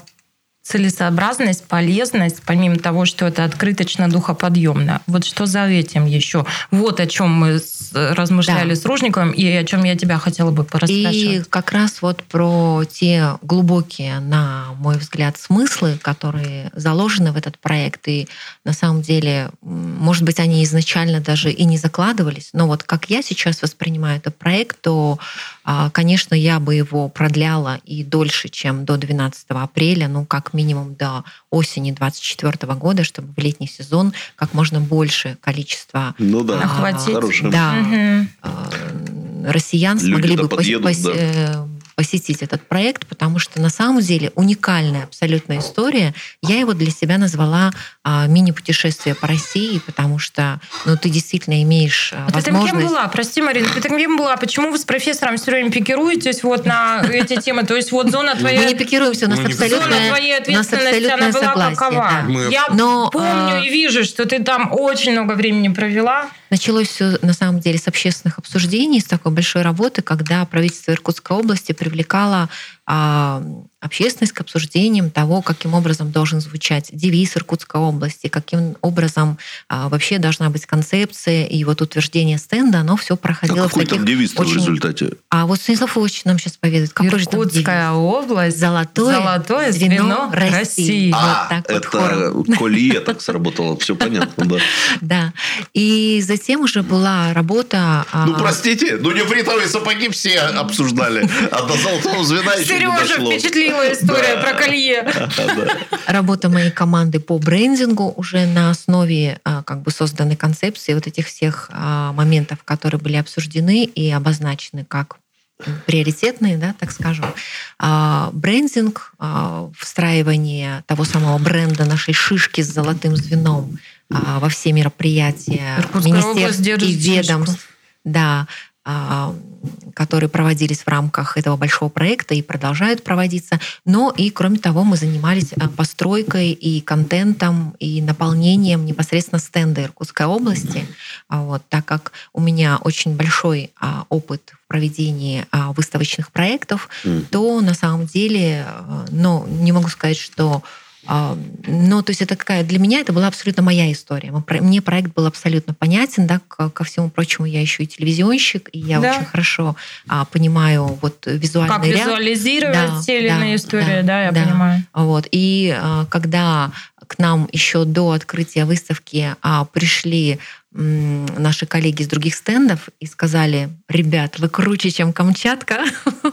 целесообразность, полезность, помимо того, что это открыточно-духоподъемно. Вот что за этим еще? Вот о чем мы с- размышляли Да. с Ружниковым и о чем я тебя хотела бы И порассказать. как раз вот про те глубокие, на мой взгляд, смыслы, которые заложены в этот проект. И на самом деле, может быть, они изначально даже и не закладывались, но вот как я сейчас воспринимаю этот проект, то, конечно, я бы его продляла и дольше, чем до 12 апреля, ну, как минимум до осени 24 года, чтобы в летний сезон как можно больше количества Ну да, Охватить. хорошая. да, э, россиян Люди-то смогли бы пос- подъедут, пос- да. Посетить этот проект, потому что на самом деле уникальная абсолютная история. Я его для себя назвала а, мини-путешествие по России, потому что ну, ты действительно имеешь а, А ты там кем возможность... была? Прости, Марина, ты там кем была? Почему вы с профессором все время пикируетесь вот на эти темы? То есть вот зона твоя... Мы не пикируемся, у нас твоей нас ответственности, она была согласие. какова? Я помню а, и вижу, что ты там очень много времени провела. Началось все на самом деле с общественных обсуждений, с такой большой работы, когда правительство Иркутской области привлекало а, общественность к обсуждениям того, каким образом должен звучать девиз Иркутской области, каким образом а, вообще должна быть концепция и вот утверждение стенда, оно все А проходило какой в таких там девиз в очень- результате? А вот Станислав Ильич нам сейчас поведает, какой же там девиз? Иркутская область. Золотое, Золотое звено, звено России. России. Вот а, так вот это хором. колье так сработало, все понятно, да. Да. И затем уже была работа... а, Ну, простите, ну нефритовые сапоги все обсуждали, а до золотого звена еще Сережа впечатлила история про колье. работа моей команды по брендингу уже на основе а, как бы созданной концепции вот этих всех а, моментов, которые были обсуждены и обозначены как приоритетные, да, так скажем. А, Брендинг, встраивание того самого бренда нашей шишки с золотым звеном во все мероприятия Иркутская министерств и ведомств. Да, которые проводились в рамках этого большого проекта и продолжают проводиться. Но и, кроме того, мы занимались а, постройкой и контентом, и наполнением непосредственно стенда Иркутской области. А вот, так как у меня очень большой а, опыт в проведении выставочных проектов, то на самом деле, ну, не могу сказать, что а, ну, то есть это какая для меня это была абсолютно моя история. Мне проект был абсолютно понятен, да, ко всему прочему я еще и телевизионщик, и я да. очень хорошо а, понимаю вот визуальный как ряд. визуализировать да, те или да, иные истории, да, да я да. понимаю. Вот и а, когда к нам еще до открытия выставки а, пришли наши коллеги из других стендов и сказали, ребят, вы круче, чем Камчатка.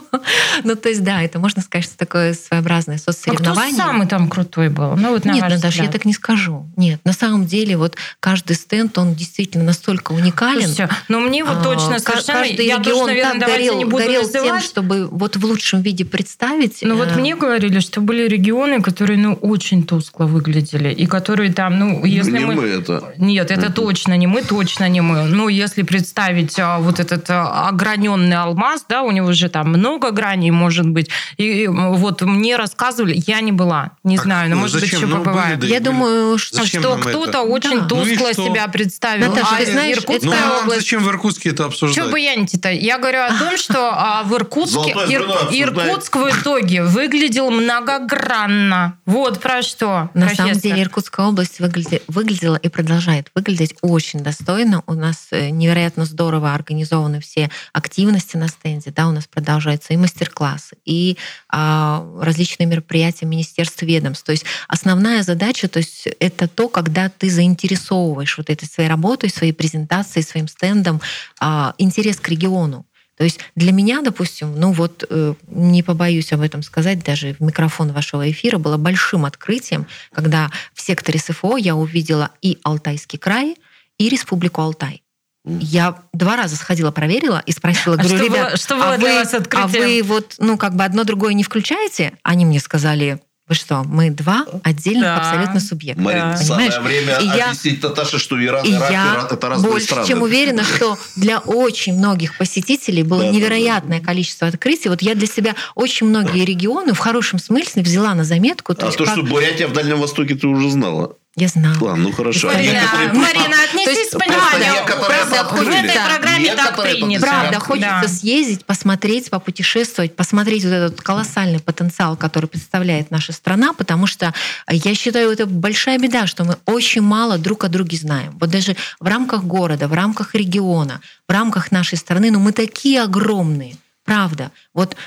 ну, то есть, да, это можно сказать, что такое своеобразное соцсоревнование. А кто самый там крутой был? Ну, вот, Нет, Наташа, я так не скажу. Нет, на самом деле, вот каждый стенд, он действительно настолько уникален. Слушайте, но мне вот точно а, совершенно... Каждый я регион тоже, наверное, так горел, не буду горел тем, чтобы вот в лучшем виде представить. Ну, вот э, мне говорили, что были регионы, которые, ну, очень тускло выглядели, и которые там, ну, если не мы... мы это. Нет, это точно не мы, точно не мы. Ну, если представить а, вот этот а, ограненный алмаз, да, у него же там много граней, может быть. И вот мне рассказывали, я не была, не так, знаю, но ну, может зачем? быть еще ну, побываю. я думаю, что, что кто-то очень да. тускло ну себя представил. Наташа, а ты знаешь, Иркутская ну, область... зачем в Иркутске это обсуждать? Что баянить-то? Я говорю о том, что а, в Иркутске Ир... Иркутск в итоге выглядел многогранно. Вот про что. На профессор. самом деле Иркутская область выглядела и продолжает выглядеть очень достойно достойно. У нас э, невероятно здорово организованы все активности на стенде. Да, у нас продолжаются и мастер-классы, и а, различные мероприятия министерств ведомств. То есть основная задача, то есть это то, когда ты заинтересовываешь вот этой своей работой, своей презентацией, своим стендом а, интерес к региону. То есть для меня, допустим, ну вот э, не побоюсь об этом сказать, даже в микрофон вашего эфира было большим открытием, когда в секторе СФО я увидела и Алтайский край, и Республику Алтай. Я два раза сходила, проверила и спросила, говорю, что ребят, было, что было а, для вы, вас а вы вот, ну, как бы одно другое не включаете? Они мне сказали, вы что, мы два отдельных да. абсолютно субъекта. Марин, да. самое время и объяснить я, Наташе, что Иран и Ирак я это разные больше страны. чем уверена, что для очень многих посетителей было да, невероятное да, да. количество открытий. Вот я для себя очень многие регионы в хорошем смысле взяла на заметку. То а то, как... что Бурятия в Дальнем Востоке, ты уже знала. Я знала. Ладно, ну хорошо. Марина, а Марина отнесись с пониманием. Правда, в этой программе так принято. Правда, хочется да. съездить, посмотреть, попутешествовать, посмотреть вот этот колоссальный потенциал, который представляет наша страна, потому что я считаю, это большая беда, что мы очень мало друг о друге знаем. Вот даже в рамках города, в рамках региона, в рамках нашей страны, но ну, мы такие огромные. Правда. Вот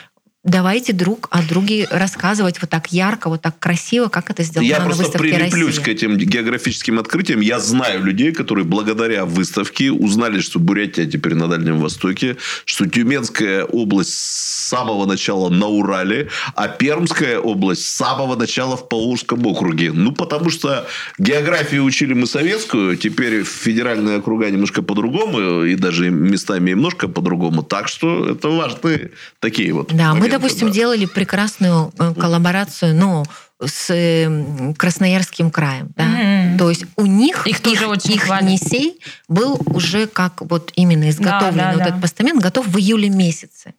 давайте друг о друге рассказывать вот так ярко, вот так красиво, как это сделано я на выставке России. Я просто прилеплюсь к этим географическим открытиям. Я знаю людей, которые благодаря выставке узнали, что Бурятия теперь на Дальнем Востоке, что Тюменская область с самого начала на Урале, а Пермская область с самого начала в Павловском округе. Ну, потому что географию учили мы советскую, теперь федеральные округа немножко по-другому, и даже местами немножко по-другому. Так что это важные такие вот Да, мы допустим, да. делали прекрасную э, коллаборацию, ну, с эм, Красноярским краем. Да? Mm-hmm. То есть у них их, их, очень их Енисей был уже как вот именно изготовленный да, да, вот да. этот постамент готов в июле месяце.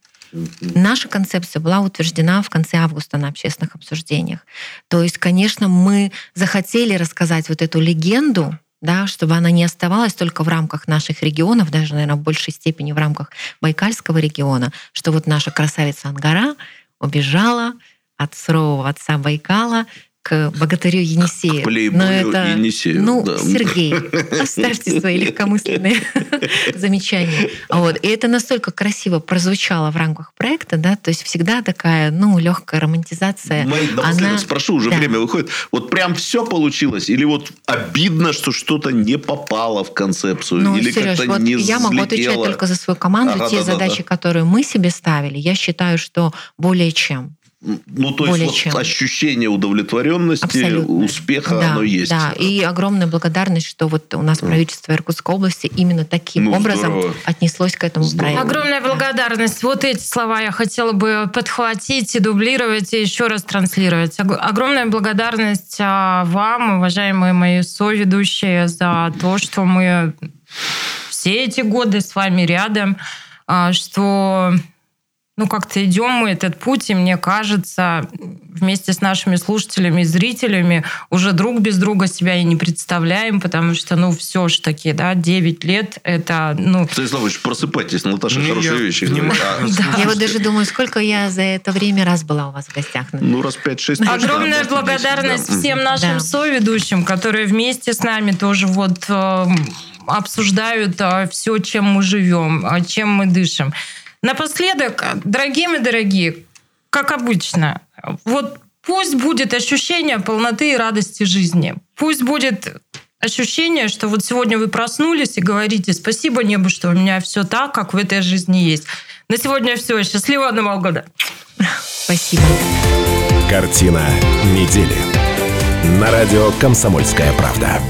Наша концепция была утверждена в конце августа на общественных обсуждениях. То есть, конечно, мы захотели рассказать вот эту легенду, да, чтобы она не оставалась только в рамках наших регионов, даже, наверное, в большей степени в рамках Байкальского региона, что вот наша красавица Ангара убежала от сурового отца Байкала к богатырю Енисею. К Но это, Енисею. Ну, да. Сергей, оставьте свои легкомысленные замечания. Вот. И это настолько красиво прозвучало в рамках проекта, да, то есть всегда такая, ну, легкая романтизация. Мои, она... спрошу, уже да. время выходит. Вот прям все получилось? Или вот обидно, что что-то не попало в концепцию? Ну, или Сереж, вот не я могу отвечать только за свою команду. Ага, Те да, задачи, да, да. которые мы себе ставили, я считаю, что более чем. Ну, то Более есть чем. Вот ощущение удовлетворенности, Абсолютно. успеха, да, оно есть. Да, и огромная благодарность, что вот у нас правительство Иркутской области именно таким ну, образом здорово. отнеслось к этому здорово. проекту. Огромная благодарность. Вот эти слова я хотела бы подхватить и дублировать, и еще раз транслировать. Огромная благодарность а, вам, уважаемые мои соведущие, за то, что мы все эти годы с вами рядом. а, что ну, как-то идем мы этот путь, и мне кажется, вместе с нашими слушателями и зрителями уже друг без друга себя и не представляем, потому что, ну, все ж таки, да, 9 лет это, ну... Станиславович, просыпайтесь, Наташа Ну, хорошие я вещи говорит. А, Я вот даже думаю, сколько я за это время раз была у вас в гостях. Ну, раз 5-6 Огромная благодарность всем нашим Да. соведущим, которые вместе с нами тоже вот э, обсуждают все, чем мы живем, а, чем мы дышим. Напоследок, дорогие мои дорогие, как обычно, вот пусть будет ощущение полноты и радости жизни. Пусть будет ощущение, что вот сегодня вы проснулись и говорите спасибо небу, что у меня все так, как в этой жизни есть. На сегодня все. Счастливого Нового года. Спасибо. Картина недели. На радио «Комсомольская правда».